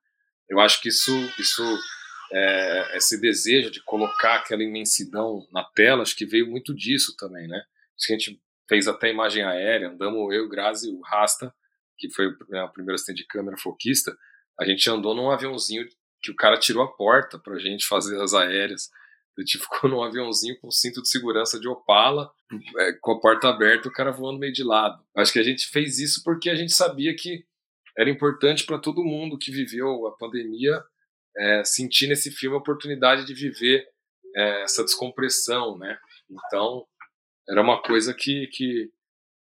Eu acho que isso, isso é, esse desejo de colocar aquela imensidão na tela, acho que veio muito disso também, né? A gente fez até imagem aérea, andamos eu, Grazi, o Rasta, que foi né, o primeiro assistente de câmera foquista, a gente andou num aviãozinho que o cara tirou a porta pra gente fazer as aéreas. A gente ficou num aviãozinho com cinto de segurança de Opala, é, com a porta aberta, o cara voando meio de lado. Acho que a gente fez isso porque a gente sabia que era importante para todo mundo que viveu a pandemia é, sentir nesse filme a oportunidade de viver é, essa descompressão, né? Então, era uma coisa que que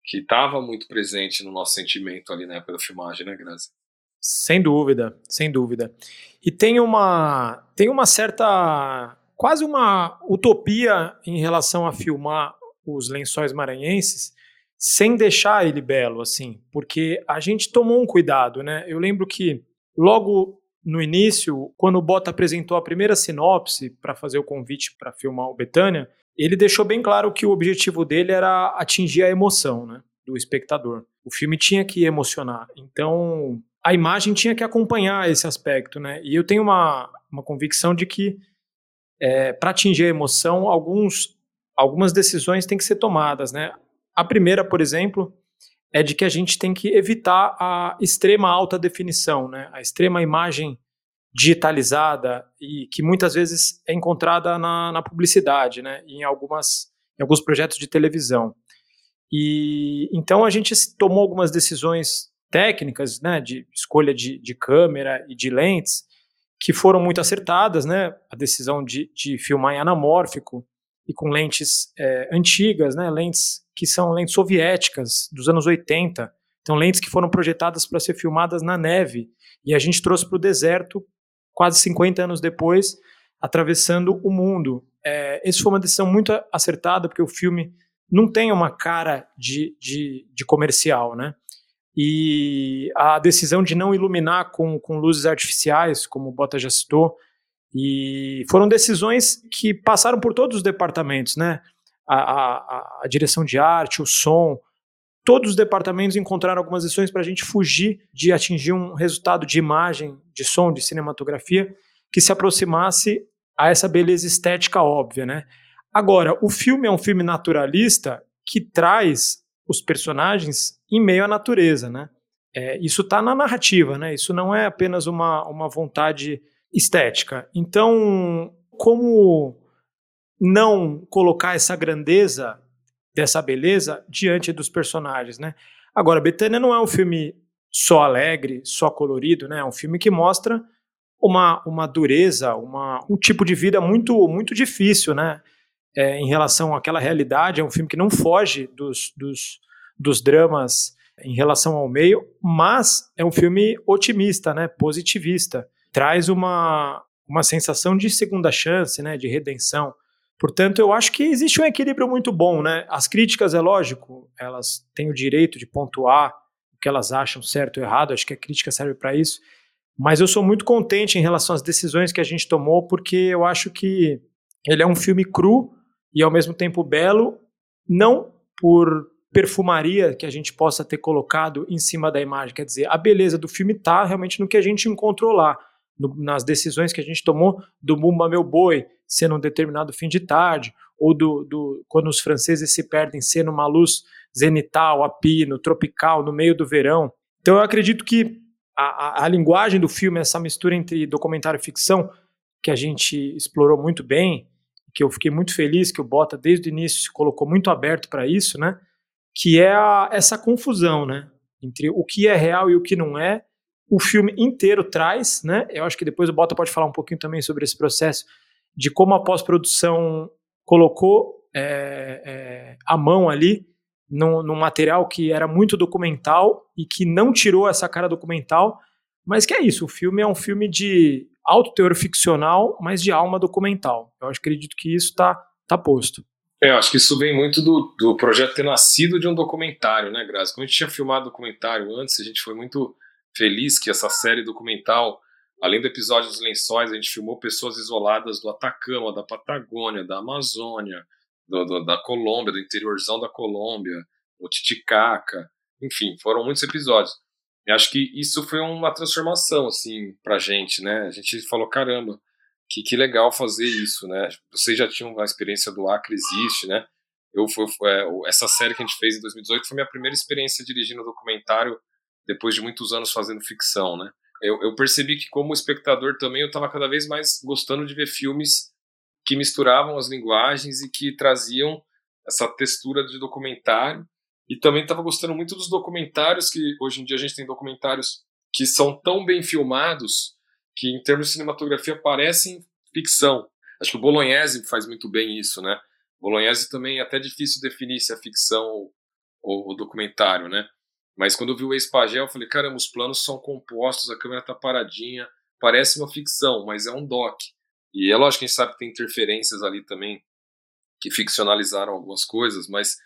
que estava muito presente no nosso sentimento ali na época da filmagem, né, Grazi? Sem dúvida, sem dúvida. E tem uma tem uma certa quase uma utopia em relação a filmar os lençóis maranhenses sem deixar ele belo assim, porque a gente tomou um cuidado, né? Eu lembro que logo no início, quando o Bota apresentou a primeira sinopse para fazer o convite para filmar o Betânia, ele deixou bem claro que o objetivo dele era atingir a emoção né, do espectador. O filme tinha que emocionar. Então, a imagem tinha que acompanhar esse aspecto. Né? E eu tenho uma, uma convicção de que, é, para atingir a emoção, alguns, algumas decisões têm que ser tomadas. Né? A primeira, por exemplo, é de que a gente tem que evitar a extrema alta definição, né? a extrema imagem digitalizada e que muitas vezes é encontrada na, na publicidade, né, em algumas em alguns projetos de televisão. E então a gente tomou algumas decisões técnicas, né, de escolha de, de câmera e de lentes que foram muito acertadas, né, a decisão de, de filmar em anamórfico e com lentes é, antigas, né, lentes que são lentes soviéticas dos anos 80, então lentes que foram projetadas para ser filmadas na neve e a gente trouxe para o deserto quase 50 anos depois, atravessando o mundo. É, essa foi uma decisão muito acertada, porque o filme não tem uma cara de, de, de, comercial, né? E a decisão de não iluminar com, com luzes artificiais, como o Bota já citou, e foram decisões que passaram por todos os departamentos, né? A, a, a direção de arte, o som, todos os departamentos encontraram algumas lições para a gente fugir de atingir um resultado de imagem, de som, de cinematografia que se aproximasse a essa beleza estética óbvia, né? Agora, o filme é um filme naturalista que traz os personagens em meio à natureza, né? É, isso está na narrativa, né? Isso não é apenas uma, uma vontade estética. Então, como não colocar essa grandeza dessa beleza diante dos personagens, né? Agora, Betânia não é um filme só alegre, só colorido, né? É um filme que mostra uma, uma dureza, uma, um tipo de vida muito muito difícil, né? É, em relação àquela realidade, é um filme que não foge dos, dos, dos dramas em relação ao meio, mas é um filme otimista, né? Positivista, traz uma uma sensação de segunda chance, né? De redenção. Portanto, eu acho que existe um equilíbrio muito bom, né? As críticas, é lógico, elas têm o direito de pontuar o que elas acham certo ou errado, acho que a crítica serve para isso, mas eu sou muito contente em relação às decisões que a gente tomou, porque eu acho que ele é um filme cru e ao mesmo tempo belo, não por perfumaria que a gente possa ter colocado em cima da imagem. Quer dizer, a beleza do filme está realmente no que a gente encontrou lá, no, nas decisões que a gente tomou do Bumba Meu Boi ser num determinado fim de tarde, ou do, do quando os franceses se perdem ser numa luz zenital, a pino, tropical, no meio do verão. Então eu acredito que a, a, a linguagem do filme, essa mistura entre documentário e ficção, que a gente explorou muito bem, que eu fiquei muito feliz que o Bota desde o início se colocou muito aberto para isso, né? Que é a, essa confusão, né? Entre o que é real e o que não é. O filme inteiro traz, né? Eu acho que depois o Bota pode falar um pouquinho também sobre esse processo de como a pós-produção colocou é, é, a mão ali num, num material que era muito documental e que não tirou essa cara documental, mas que é isso, o filme é um filme de alto teor ficcional, mas de alma documental. Eu acredito que isso está tá posto. É, eu acho que isso vem muito do, do projeto ter nascido de um documentário, né, Grazi? Como a gente tinha filmado documentário antes, a gente foi muito feliz que essa série documental, além do episódio dos lençóis, a gente filmou pessoas isoladas do Atacama, da Patagônia, da Amazônia, do, do, da Colômbia, do interiorzão da Colômbia, o Titicaca, enfim, foram muitos episódios. E acho que isso foi uma transformação, assim, pra gente, né? A gente falou, caramba, que, que legal fazer isso, né? Vocês já tinham a experiência do Acre Existe, né? Eu, é, essa série que a gente fez em 2018 foi minha primeira experiência dirigindo documentário depois de muitos anos fazendo ficção, né? Eu, eu percebi que como espectador também eu estava cada vez mais gostando de ver filmes que misturavam as linguagens e que traziam essa textura de documentário e também estava gostando muito dos documentários, que hoje em dia a gente tem documentários que são tão bem filmados que, em termos de cinematografia, parecem ficção. Acho que o Bolognese faz muito bem isso, né? Bolognese também é até difícil definir se é ficção ou, ou, documentário, né? Mas quando eu vi o ex-pagel, eu falei, caramba, os planos são compostos, a câmera tá paradinha, parece uma ficção, mas é um doc. E é lógico que a gente sabe que tem interferências ali também que ficcionalizaram algumas coisas, mas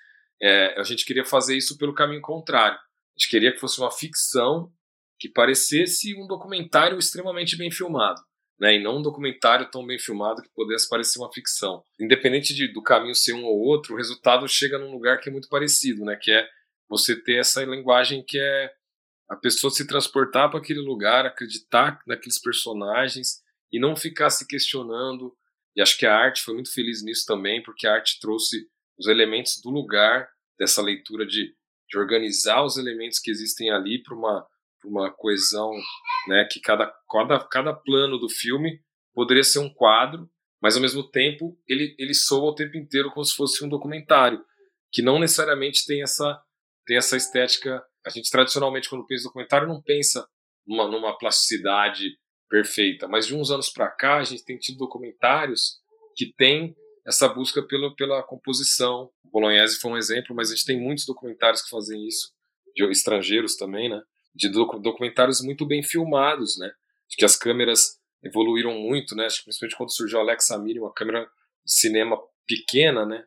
é, a gente queria fazer isso pelo caminho contrário. A gente queria que fosse uma ficção que parecesse um documentário extremamente bem filmado. Né, e não um documentário tão bem filmado que pudesse parecer uma ficção. Independente de, do caminho ser um ou outro, o resultado chega num lugar que é muito parecido, né, que é você ter essa linguagem que é a pessoa se transportar para aquele lugar, acreditar naqueles personagens e não ficar se questionando. E acho que a arte foi muito feliz nisso também, porque a arte trouxe os elementos do lugar, dessa leitura de, de organizar os elementos que existem ali para uma, uma coesão, né, que cada, cada, cada plano do filme poderia ser um quadro, mas ao mesmo tempo ele, ele soa o tempo inteiro como se fosse um documentário, que não necessariamente tem essa, tem essa estética. A gente tradicionalmente, quando pensa em documentário, não pensa numa, numa plasticidade perfeita, mas de uns anos para cá a gente tem tido documentários que têm essa busca pela, pela composição. O Bolognese foi um exemplo, mas a gente tem muitos documentários que fazem isso, de estrangeiros também, né? De documentários muito bem filmados, né? De que as câmeras evoluíram muito, né? Principalmente quando surgiu a Alexa Mini, uma câmera cinema pequena, né?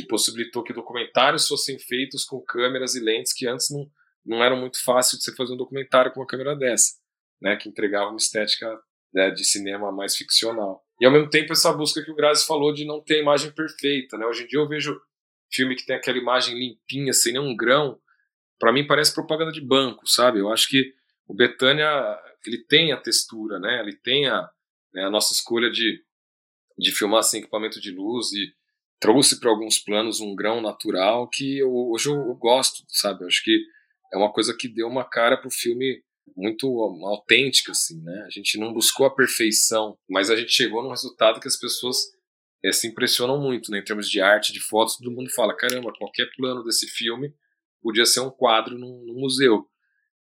Que possibilitou que documentários fossem feitos com câmeras e lentes que antes não, não eram muito fácil de você fazer um documentário com uma câmera dessa, né? Que entregava uma estética né, de cinema mais ficcional. E ao mesmo tempo essa busca que o Grazi falou de não ter imagem perfeita, né? Hoje em dia eu vejo filme que tem aquela imagem limpinha, sem nenhum grão, para mim parece propaganda de banco, sabe? Eu acho que o Betânia, ele tem a textura, né? Ele tem a, né, a nossa escolha de, de filmar sem equipamento de luz e trouxe para alguns planos um grão natural que eu, hoje eu, gosto, sabe? Eu acho que é uma coisa que deu uma cara pro filme muito autêntica, assim, né? A gente não buscou a perfeição, mas a gente chegou num resultado que as pessoas é, se impressionam muito, né? Em termos de arte, de fotos, todo mundo fala, caramba, qualquer plano desse filme podia ser um quadro num, num museu.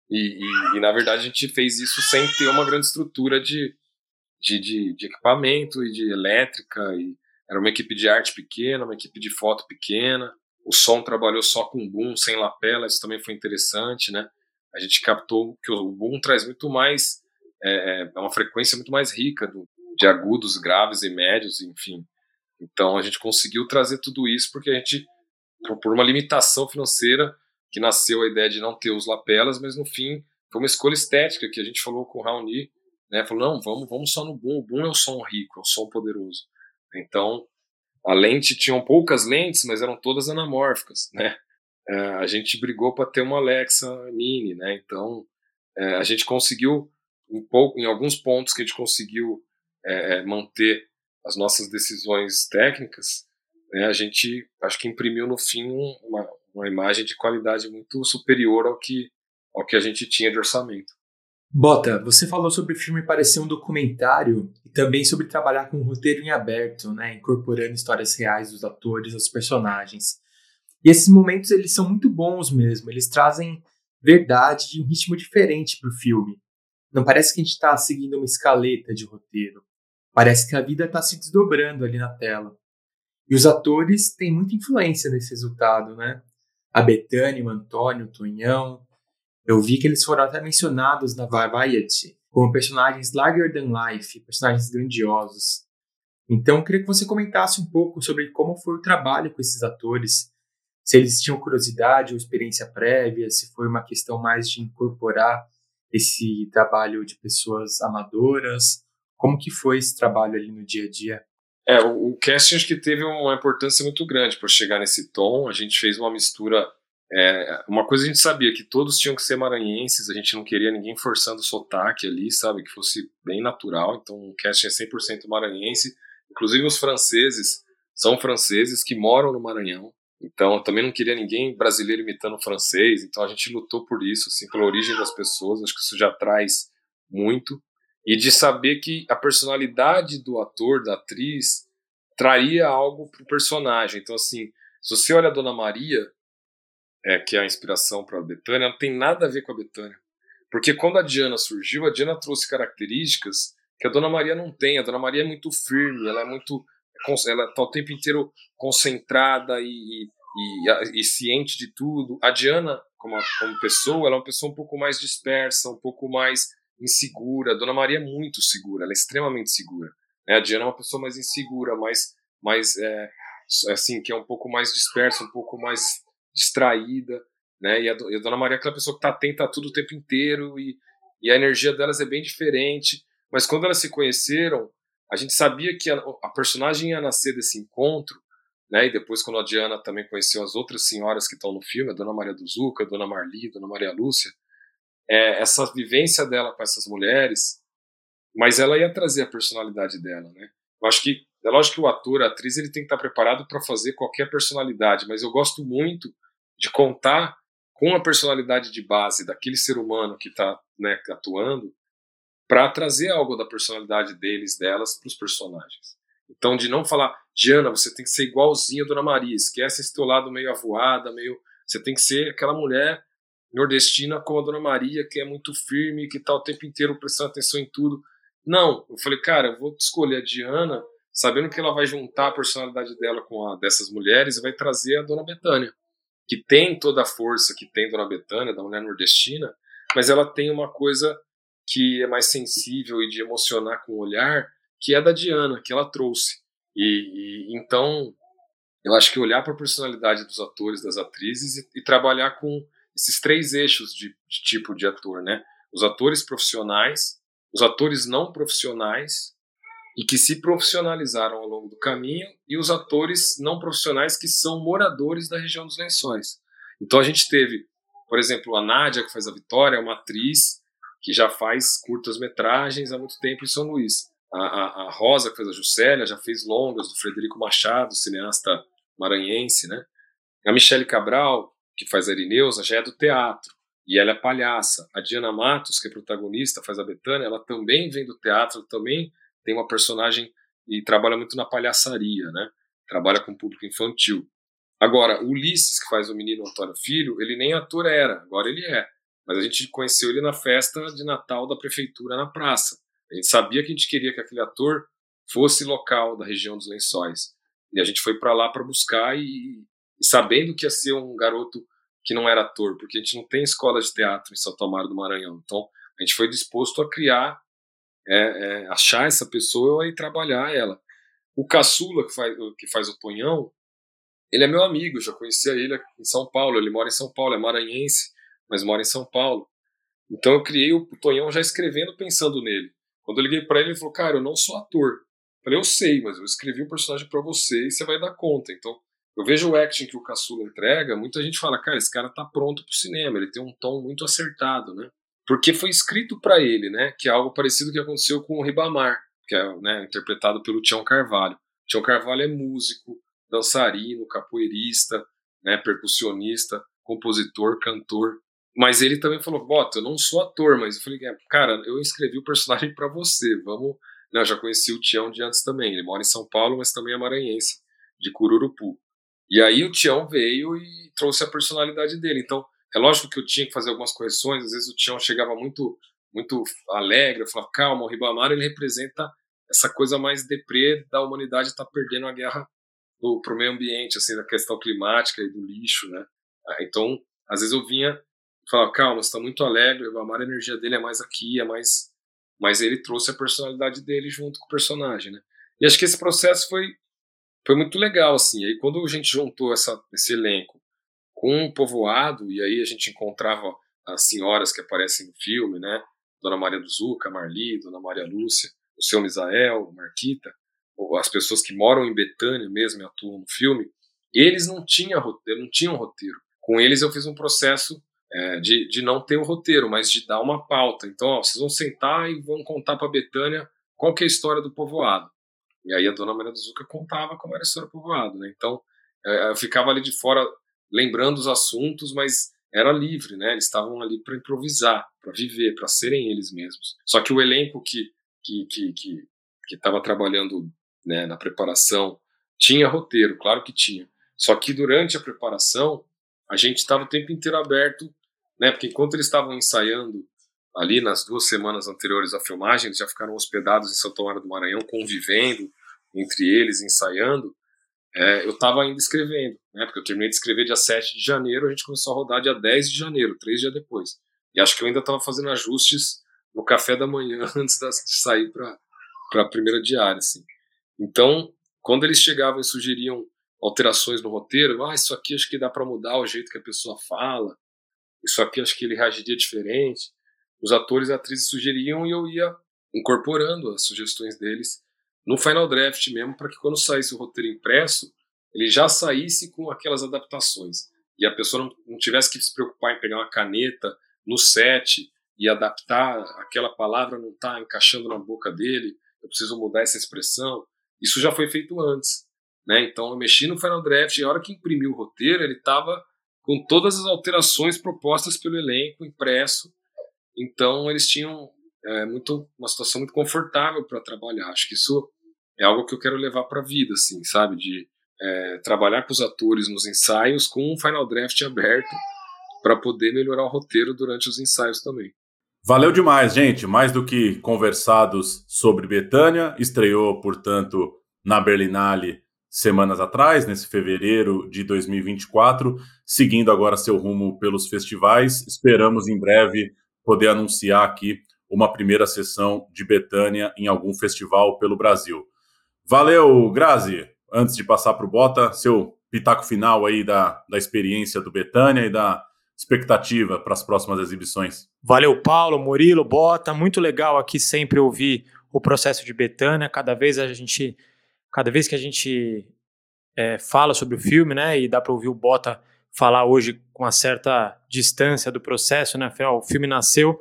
E, e, e, na verdade a gente fez isso sem ter uma grande estrutura de, de, de, de equipamento e de elétrica. E era uma equipe de arte pequena, uma equipe de foto pequena. O som trabalhou só com boom, sem lapela, isso também foi interessante, né? a gente captou que o boom traz muito mais, é, é, é uma frequência muito mais rica do, de agudos, graves e médios, enfim. Então a gente conseguiu trazer tudo isso porque a gente, por uma limitação financeira, que nasceu a ideia de não ter os lapelas, mas no fim foi uma escolha estética que a gente falou com o Raoni, né? Falou, não, vamos, vamos só no boom. O boom é o som rico, é o som poderoso. Então, a lente tinham poucas lentes, mas eram todas anamórficas, né? é, a gente brigou para ter uma Alexa Mini, né? Então é, a gente conseguiu um pouco, em alguns pontos que a gente conseguiu é, é manter as nossas decisões técnicas, né, a gente acho que imprimiu no fim uma, uma imagem de qualidade muito superior ao que, ao que a gente tinha de orçamento. Bota, você falou sobre o filme parecer um documentário e também sobre trabalhar com um roteiro em aberto, né, incorporando histórias reais dos atores, dos personagens. E esses momentos eles são muito bons mesmo, eles trazem verdade e um ritmo diferente para o filme. Não parece que a gente está seguindo uma escaleta de roteiro. Parece que a vida está se desdobrando ali na tela. E os atores têm muita influência nesse resultado, né? A Betânia, o Antônio, o Tonhão. Eu vi que eles foram até mencionados na Variety como personagens larger than life, personagens grandiosos. Então, eu queria que você comentasse um pouco sobre como foi o trabalho com esses atores, se eles tinham curiosidade ou experiência prévia, se foi uma questão mais de incorporar esse trabalho de pessoas amadoras, como que foi esse trabalho ali no dia a dia? É, o, casting acho que teve uma importância muito grande para chegar nesse tom. A gente fez uma mistura. É, uma coisa a gente sabia que todos tinham que ser maranhenses, a gente não queria ninguém forçando o sotaque ali, sabe? Que fosse bem natural. Então o casting é 100% maranhense. Inclusive os franceses são franceses que moram no Maranhão. Então também não queria ninguém brasileiro imitando francês. Então a gente lutou por isso, assim, pela origem das pessoas. Acho que isso já traz muito e de saber que a personalidade do ator, da atriz, traria algo para o personagem. Então, assim, se você olha a Dona Maria, é, que é a inspiração para a Betânia, não tem nada a ver com a Betânia. Porque quando a Diana surgiu, a Diana trouxe características que a Dona Maria não tem. A Dona Maria é muito firme, ela é muito. Ela está o tempo inteiro concentrada e, e, e, ciente de tudo. A Diana, como, como pessoa, ela é uma pessoa um pouco mais dispersa, um pouco mais insegura. A Dona Maria é muito segura, ela é extremamente segura. Né? A Diana é uma pessoa mais insegura, mais, mais é, assim, que é um pouco mais dispersa, um pouco mais distraída. Né? E, a, e a Dona Maria é aquela pessoa que está atenta a tudo o tempo inteiro e, e a energia delas é bem diferente. Mas quando elas se conheceram, a gente sabia que a, a personagem ia nascer desse encontro né? E depois, quando a Diana também conheceu as outras senhoras que estão no filme, a Dona Maria do Zuca, a Dona Marli, a Dona Maria Lúcia, é, essa vivência dela com essas mulheres, mas ela ia trazer a personalidade dela, né? Eu acho que é lógico que o ator, a atriz, ele tem que estar preparado para fazer qualquer personalidade, mas eu gosto muito de contar com a personalidade de base daquele ser humano que está né, atuando para trazer algo da personalidade deles, delas, para os personagens. Então, de não falar, Diana, você tem que ser igualzinha a Dona Maria, esquece esse teu lado meio avoada, meio. Você tem que ser aquela mulher nordestina como a Dona Maria, que é muito firme, que está o tempo inteiro prestando atenção em tudo. Não, eu falei, cara, eu vou escolher a Diana, sabendo que ela vai juntar a personalidade dela com a dessas mulheres e vai trazer a Dona Betânia, que tem toda a força que tem Dona Betânia, da mulher nordestina, mas ela tem uma coisa que é mais sensível e de emocionar com o olhar, que é da Diana, que ela trouxe. E, e então, eu acho que olhar para a personalidade dos atores, das atrizes e, e trabalhar com esses três eixos de, de tipo de ator, né? Os atores profissionais, os atores não profissionais e que se profissionalizaram ao longo do caminho e os atores não profissionais que são moradores da região dos Lençóis. Então a gente teve, por exemplo, a Nádia que faz a Vitória, é uma atriz que já faz curtas metragens há muito tempo em São Luís. A, a, a Rosa que faz a Juscelia já fez longas do Frederico Machado, cineasta maranhense, né? A Michele Cabral que faz a Irineusa, já é do teatro. E ela é palhaça. A Diana Matos, que é protagonista, faz a Betânia, ela também vem do teatro, também tem uma personagem e trabalha muito na palhaçaria, né? Trabalha com público infantil. Agora, o Ulisses, que faz o menino Antônio Filho, ele nem ator era, agora ele é. Mas a gente conheceu ele na festa de Natal da prefeitura na praça. A gente sabia que a gente queria que aquele ator fosse local da região dos Lençóis. E a gente foi para lá para buscar e, e sabendo que ia ser um garoto que não era ator, porque a gente não tem escola de teatro em Santo Amaro do Maranhão. Então, a gente foi disposto a criar, é, é, achar essa pessoa e trabalhar ela. O caçula, que faz, que faz o Tonhão, ele é meu amigo, já conhecia ele em São Paulo, ele mora em São Paulo, é maranhense, mas mora em São Paulo. Então eu criei o Tonhão já escrevendo, pensando nele. Quando eu liguei para ele, ele falou, cara, eu não sou ator. Eu falei, eu sei, mas eu escrevi o um personagem para você e você vai dar conta. Então eu vejo o acting que o Caçula entrega, muita gente fala, cara, esse cara tá pronto pro cinema, ele tem um tom muito acertado, né? Porque foi escrito para ele, né? Que é algo parecido que aconteceu com o Ribamar, que é né, interpretado pelo Tião Carvalho. Tião Carvalho é músico, dançarino, capoeirista, né, percussionista, compositor, cantor. Mas ele também falou, Bota, eu não sou ator, mas eu falei, cara, eu escrevi o personagem para você, vamos... Não, eu já conheci o Tião de antes também, ele mora em São Paulo, mas também é maranhense, de Cururupu. E aí o Tião veio e trouxe a personalidade dele. Então, é lógico que eu tinha que fazer algumas correções, às vezes o Tião chegava muito muito alegre, eu falava, calma, o Ribamar ele representa essa coisa mais deprê da humanidade estar tá perdendo a guerra para o meio ambiente, assim, da questão climática e do lixo, né? Ah, então, às vezes eu vinha e falava, calma, você está muito alegre, o Ribamar, a energia dele é mais aqui, é mais... Mas ele trouxe a personalidade dele junto com o personagem, né? E acho que esse processo foi foi muito legal, assim. Aí quando a gente juntou essa, esse elenco com o povoado, e aí a gente encontrava as senhoras que aparecem no filme, né? Dona Maria do Zuca, Marli, Dona Maria Lúcia, o seu Misael, Marquita, as pessoas que moram em Betânia mesmo e atuam no filme, eles não tinham roteiro, não tinham roteiro. Com eles eu fiz um processo é, de, de não ter o roteiro, mas de dar uma pauta. Então, ó, vocês vão sentar e vão contar para Betânia qual que é a história do povoado. E aí a dona Maria do Zuca contava como era a história do povoado, né? Então, é, eu ficava ali de fora lembrando os assuntos, mas era livre, né? Eles estavam ali para improvisar, para viver, para serem eles mesmos. Só que o elenco que que que que estava trabalhando né, na preparação tinha roteiro, claro que tinha. Só que durante a preparação a gente estava o tempo inteiro aberto, né? Porque enquanto eles estavam ensaiando ali nas duas semanas anteriores à filmagem, eles já ficaram hospedados em São Tomé do Maranhão, convivendo entre eles, ensaiando. É, eu estava ainda escrevendo, né, porque eu terminei de escrever dia 7 de janeiro, a gente começou a rodar dia 10 de janeiro, três dias depois. E acho que eu ainda estava fazendo ajustes no café da manhã *laughs* antes de sair para a primeira diária. Assim. Então, quando eles chegavam e sugeriam alterações no roteiro, ah, isso aqui acho que dá para mudar o jeito que a pessoa fala, isso aqui acho que ele reagiria diferente os atores e atrizes sugeriam e eu ia incorporando as sugestões deles no final draft mesmo, para que quando saísse o roteiro impresso, ele já saísse com aquelas adaptações. E a pessoa não, não tivesse que se preocupar em pegar uma caneta no set e adaptar aquela palavra não está encaixando na boca dele, eu preciso mudar essa expressão. Isso já foi feito antes. Né? Então eu mexi no Final Draft e a hora que imprimi o roteiro, ele estava com todas as alterações propostas pelo elenco impresso então eles tinham é, muito uma situação muito confortável para trabalhar. Acho que isso é algo que eu quero levar para a vida, assim, sabe? De é, trabalhar com os atores nos ensaios com um final draft aberto para poder melhorar o roteiro durante os ensaios também. Valeu demais, gente. Mais do que conversados sobre Betânia, estreou, portanto, na Berlinale semanas atrás, nesse fevereiro de 2024, seguindo agora seu rumo pelos festivais. Esperamos em breve poder anunciar aqui uma primeira sessão de Betânia em algum festival pelo Brasil. Valeu, Grazi! Antes de passar para o Bota, seu pitaco final aí da, da experiência do Betânia e da expectativa para as próximas exibições. Valeu, Paulo, Murilo, Bota. Muito legal aqui sempre ouvir o processo de Betânia. Cada vez a gente, cada vez que a gente é, fala sobre o filme, né, e dá para ouvir o Bota falar hoje com uma certa distância do processo, né? O filme nasceu.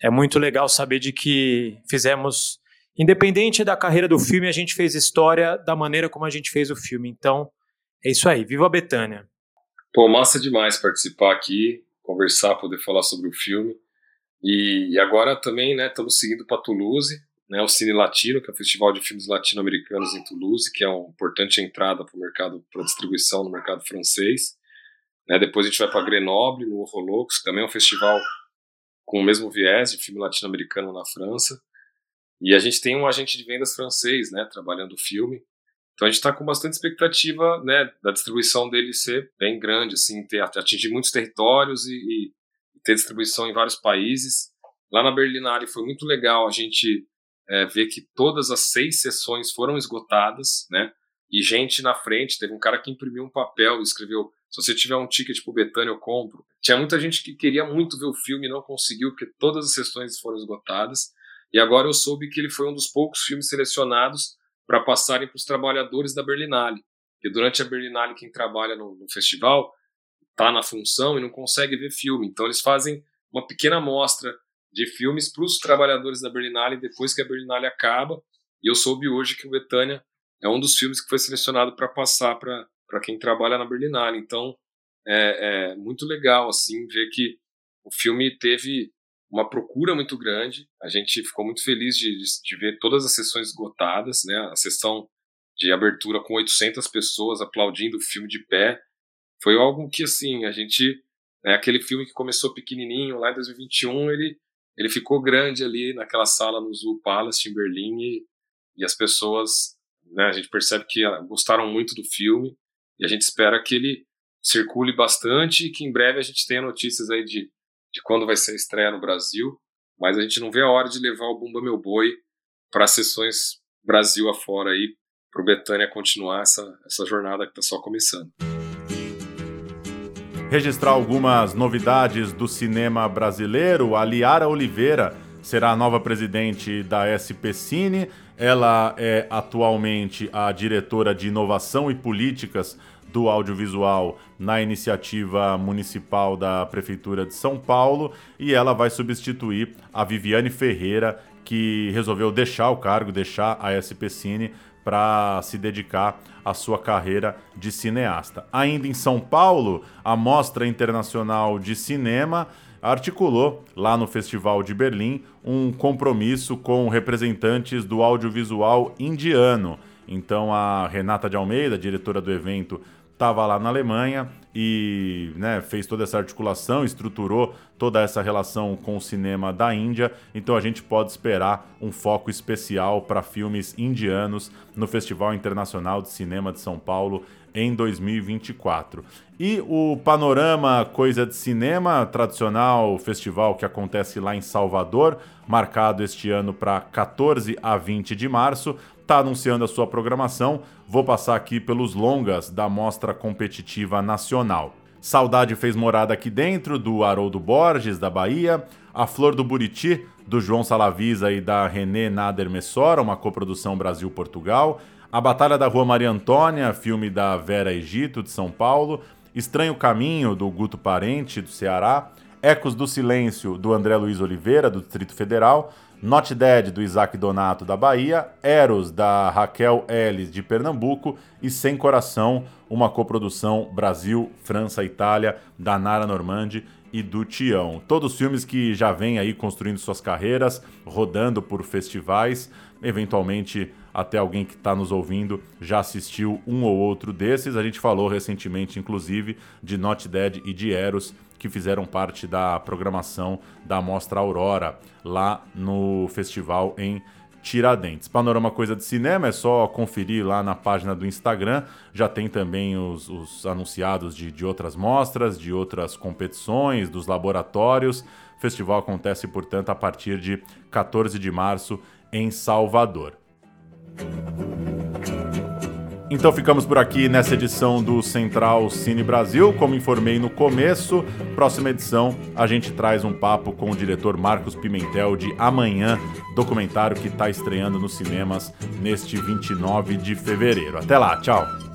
É muito legal saber de que fizemos, independente da carreira do filme, a gente fez história da maneira como a gente fez o filme. Então, é isso aí. Viva a Betânia! Pô, massa demais participar aqui, conversar, poder falar sobre o filme. E, e agora também, né, estamos seguindo para Toulouse, né, o Cine Latino, que é o festival de filmes latino-americanos em Toulouse, que é uma importante entrada para o mercado, para distribuição no mercado francês. Né? Depois a gente vai para Grenoble, no Horrolux, que também é um festival com o mesmo viés de filme latino-americano na França. E a gente tem um agente de vendas francês, né, trabalhando o filme. Então a gente está com bastante expectativa, né, da distribuição dele ser bem grande, assim, ter, atingir muitos territórios e, e, ter distribuição em vários países. Lá na Berlinale foi muito legal a gente é, ver que todas as seis sessões foram esgotadas, né, e gente na frente. Teve um cara que imprimiu um papel e escreveu se você tiver um ticket pro Betânia, eu compro. Tinha muita gente que queria muito ver o filme e não conseguiu, porque todas as sessões foram esgotadas. E agora eu soube que ele foi um dos poucos filmes selecionados para passarem para os trabalhadores da Berlinale. Porque durante a Berlinale, quem trabalha no, no festival está na função e não consegue ver filme. Então eles fazem uma pequena amostra de filmes para os trabalhadores da Berlinale depois que a Berlinale acaba. E eu soube hoje que o Betânia é um dos filmes que foi selecionado para passar para quem trabalha na Berlinale. Então é, é, muito legal assim ver que o filme teve uma procura muito grande. A gente ficou muito feliz de, de ver todas as sessões esgotadas, né? A sessão de abertura com 800 pessoas aplaudindo o filme de pé. Foi algo que, assim, a gente. É aquele filme que começou pequenininho lá em 2021, ele, ele ficou grande ali naquela sala no Zoo Palace em Berlim e, e as pessoas, né, a gente percebe que ah, gostaram muito do filme e a gente espera que ele circule bastante e que em breve a gente tenha notícias aí de, de quando vai ser a estreia no Brasil, mas a gente não vê a hora de levar o Bumba Meu Boi para sessões Brasil afora aí, para o Betânia continuar essa, essa jornada que está só começando registrar algumas novidades do cinema brasileiro. A Liara Oliveira será a nova presidente da SP Cine. Ela é atualmente a diretora de inovação e políticas do audiovisual na iniciativa municipal da Prefeitura de São Paulo e ela vai substituir a Viviane Ferreira, que resolveu deixar o cargo, deixar a SP Cine para se dedicar à sua carreira de cineasta. Ainda em São Paulo, a Mostra Internacional de Cinema articulou lá no Festival de Berlim um compromisso com representantes do audiovisual indiano. Então a Renata de Almeida, diretora do evento, estava lá na Alemanha e né, fez toda essa articulação, estruturou toda essa relação com o cinema da Índia. Então a gente pode esperar um foco especial para filmes indianos no Festival Internacional de Cinema de São Paulo em 2024. E o Panorama Coisa de Cinema, tradicional festival que acontece lá em Salvador, marcado este ano para 14 a 20 de março, está anunciando a sua programação. Vou passar aqui pelos longas da Mostra Competitiva Nacional. Saudade fez morada aqui dentro, do Haroldo Borges, da Bahia. A Flor do Buriti, do João Salavisa e da René Nader Messora, uma coprodução Brasil-Portugal. A Batalha da Rua Maria Antônia, filme da Vera Egito, de São Paulo. Estranho Caminho, do Guto Parente, do Ceará. Ecos do Silêncio, do André Luiz Oliveira, do Distrito Federal. Not Dead, do Isaac Donato, da Bahia, Eros, da Raquel Ellis, de Pernambuco, e Sem Coração, uma coprodução Brasil, França, Itália, da Nara Normandi e do Tião. Todos filmes que já vêm aí construindo suas carreiras, rodando por festivais, eventualmente até alguém que está nos ouvindo já assistiu um ou outro desses. A gente falou recentemente, inclusive, de Not Dead e de Eros, que fizeram parte da programação da Mostra Aurora, lá no festival em Tiradentes. Panorama Coisa de Cinema é só conferir lá na página do Instagram. Já tem também os, os anunciados de, de outras mostras, de outras competições, dos laboratórios. O festival acontece, portanto, a partir de 14 de março em Salvador. Então ficamos por aqui nessa edição do Central Cine Brasil. Como informei no começo, próxima edição a gente traz um papo com o diretor Marcos Pimentel de Amanhã, documentário que está estreando nos cinemas neste 29 de fevereiro. Até lá, tchau!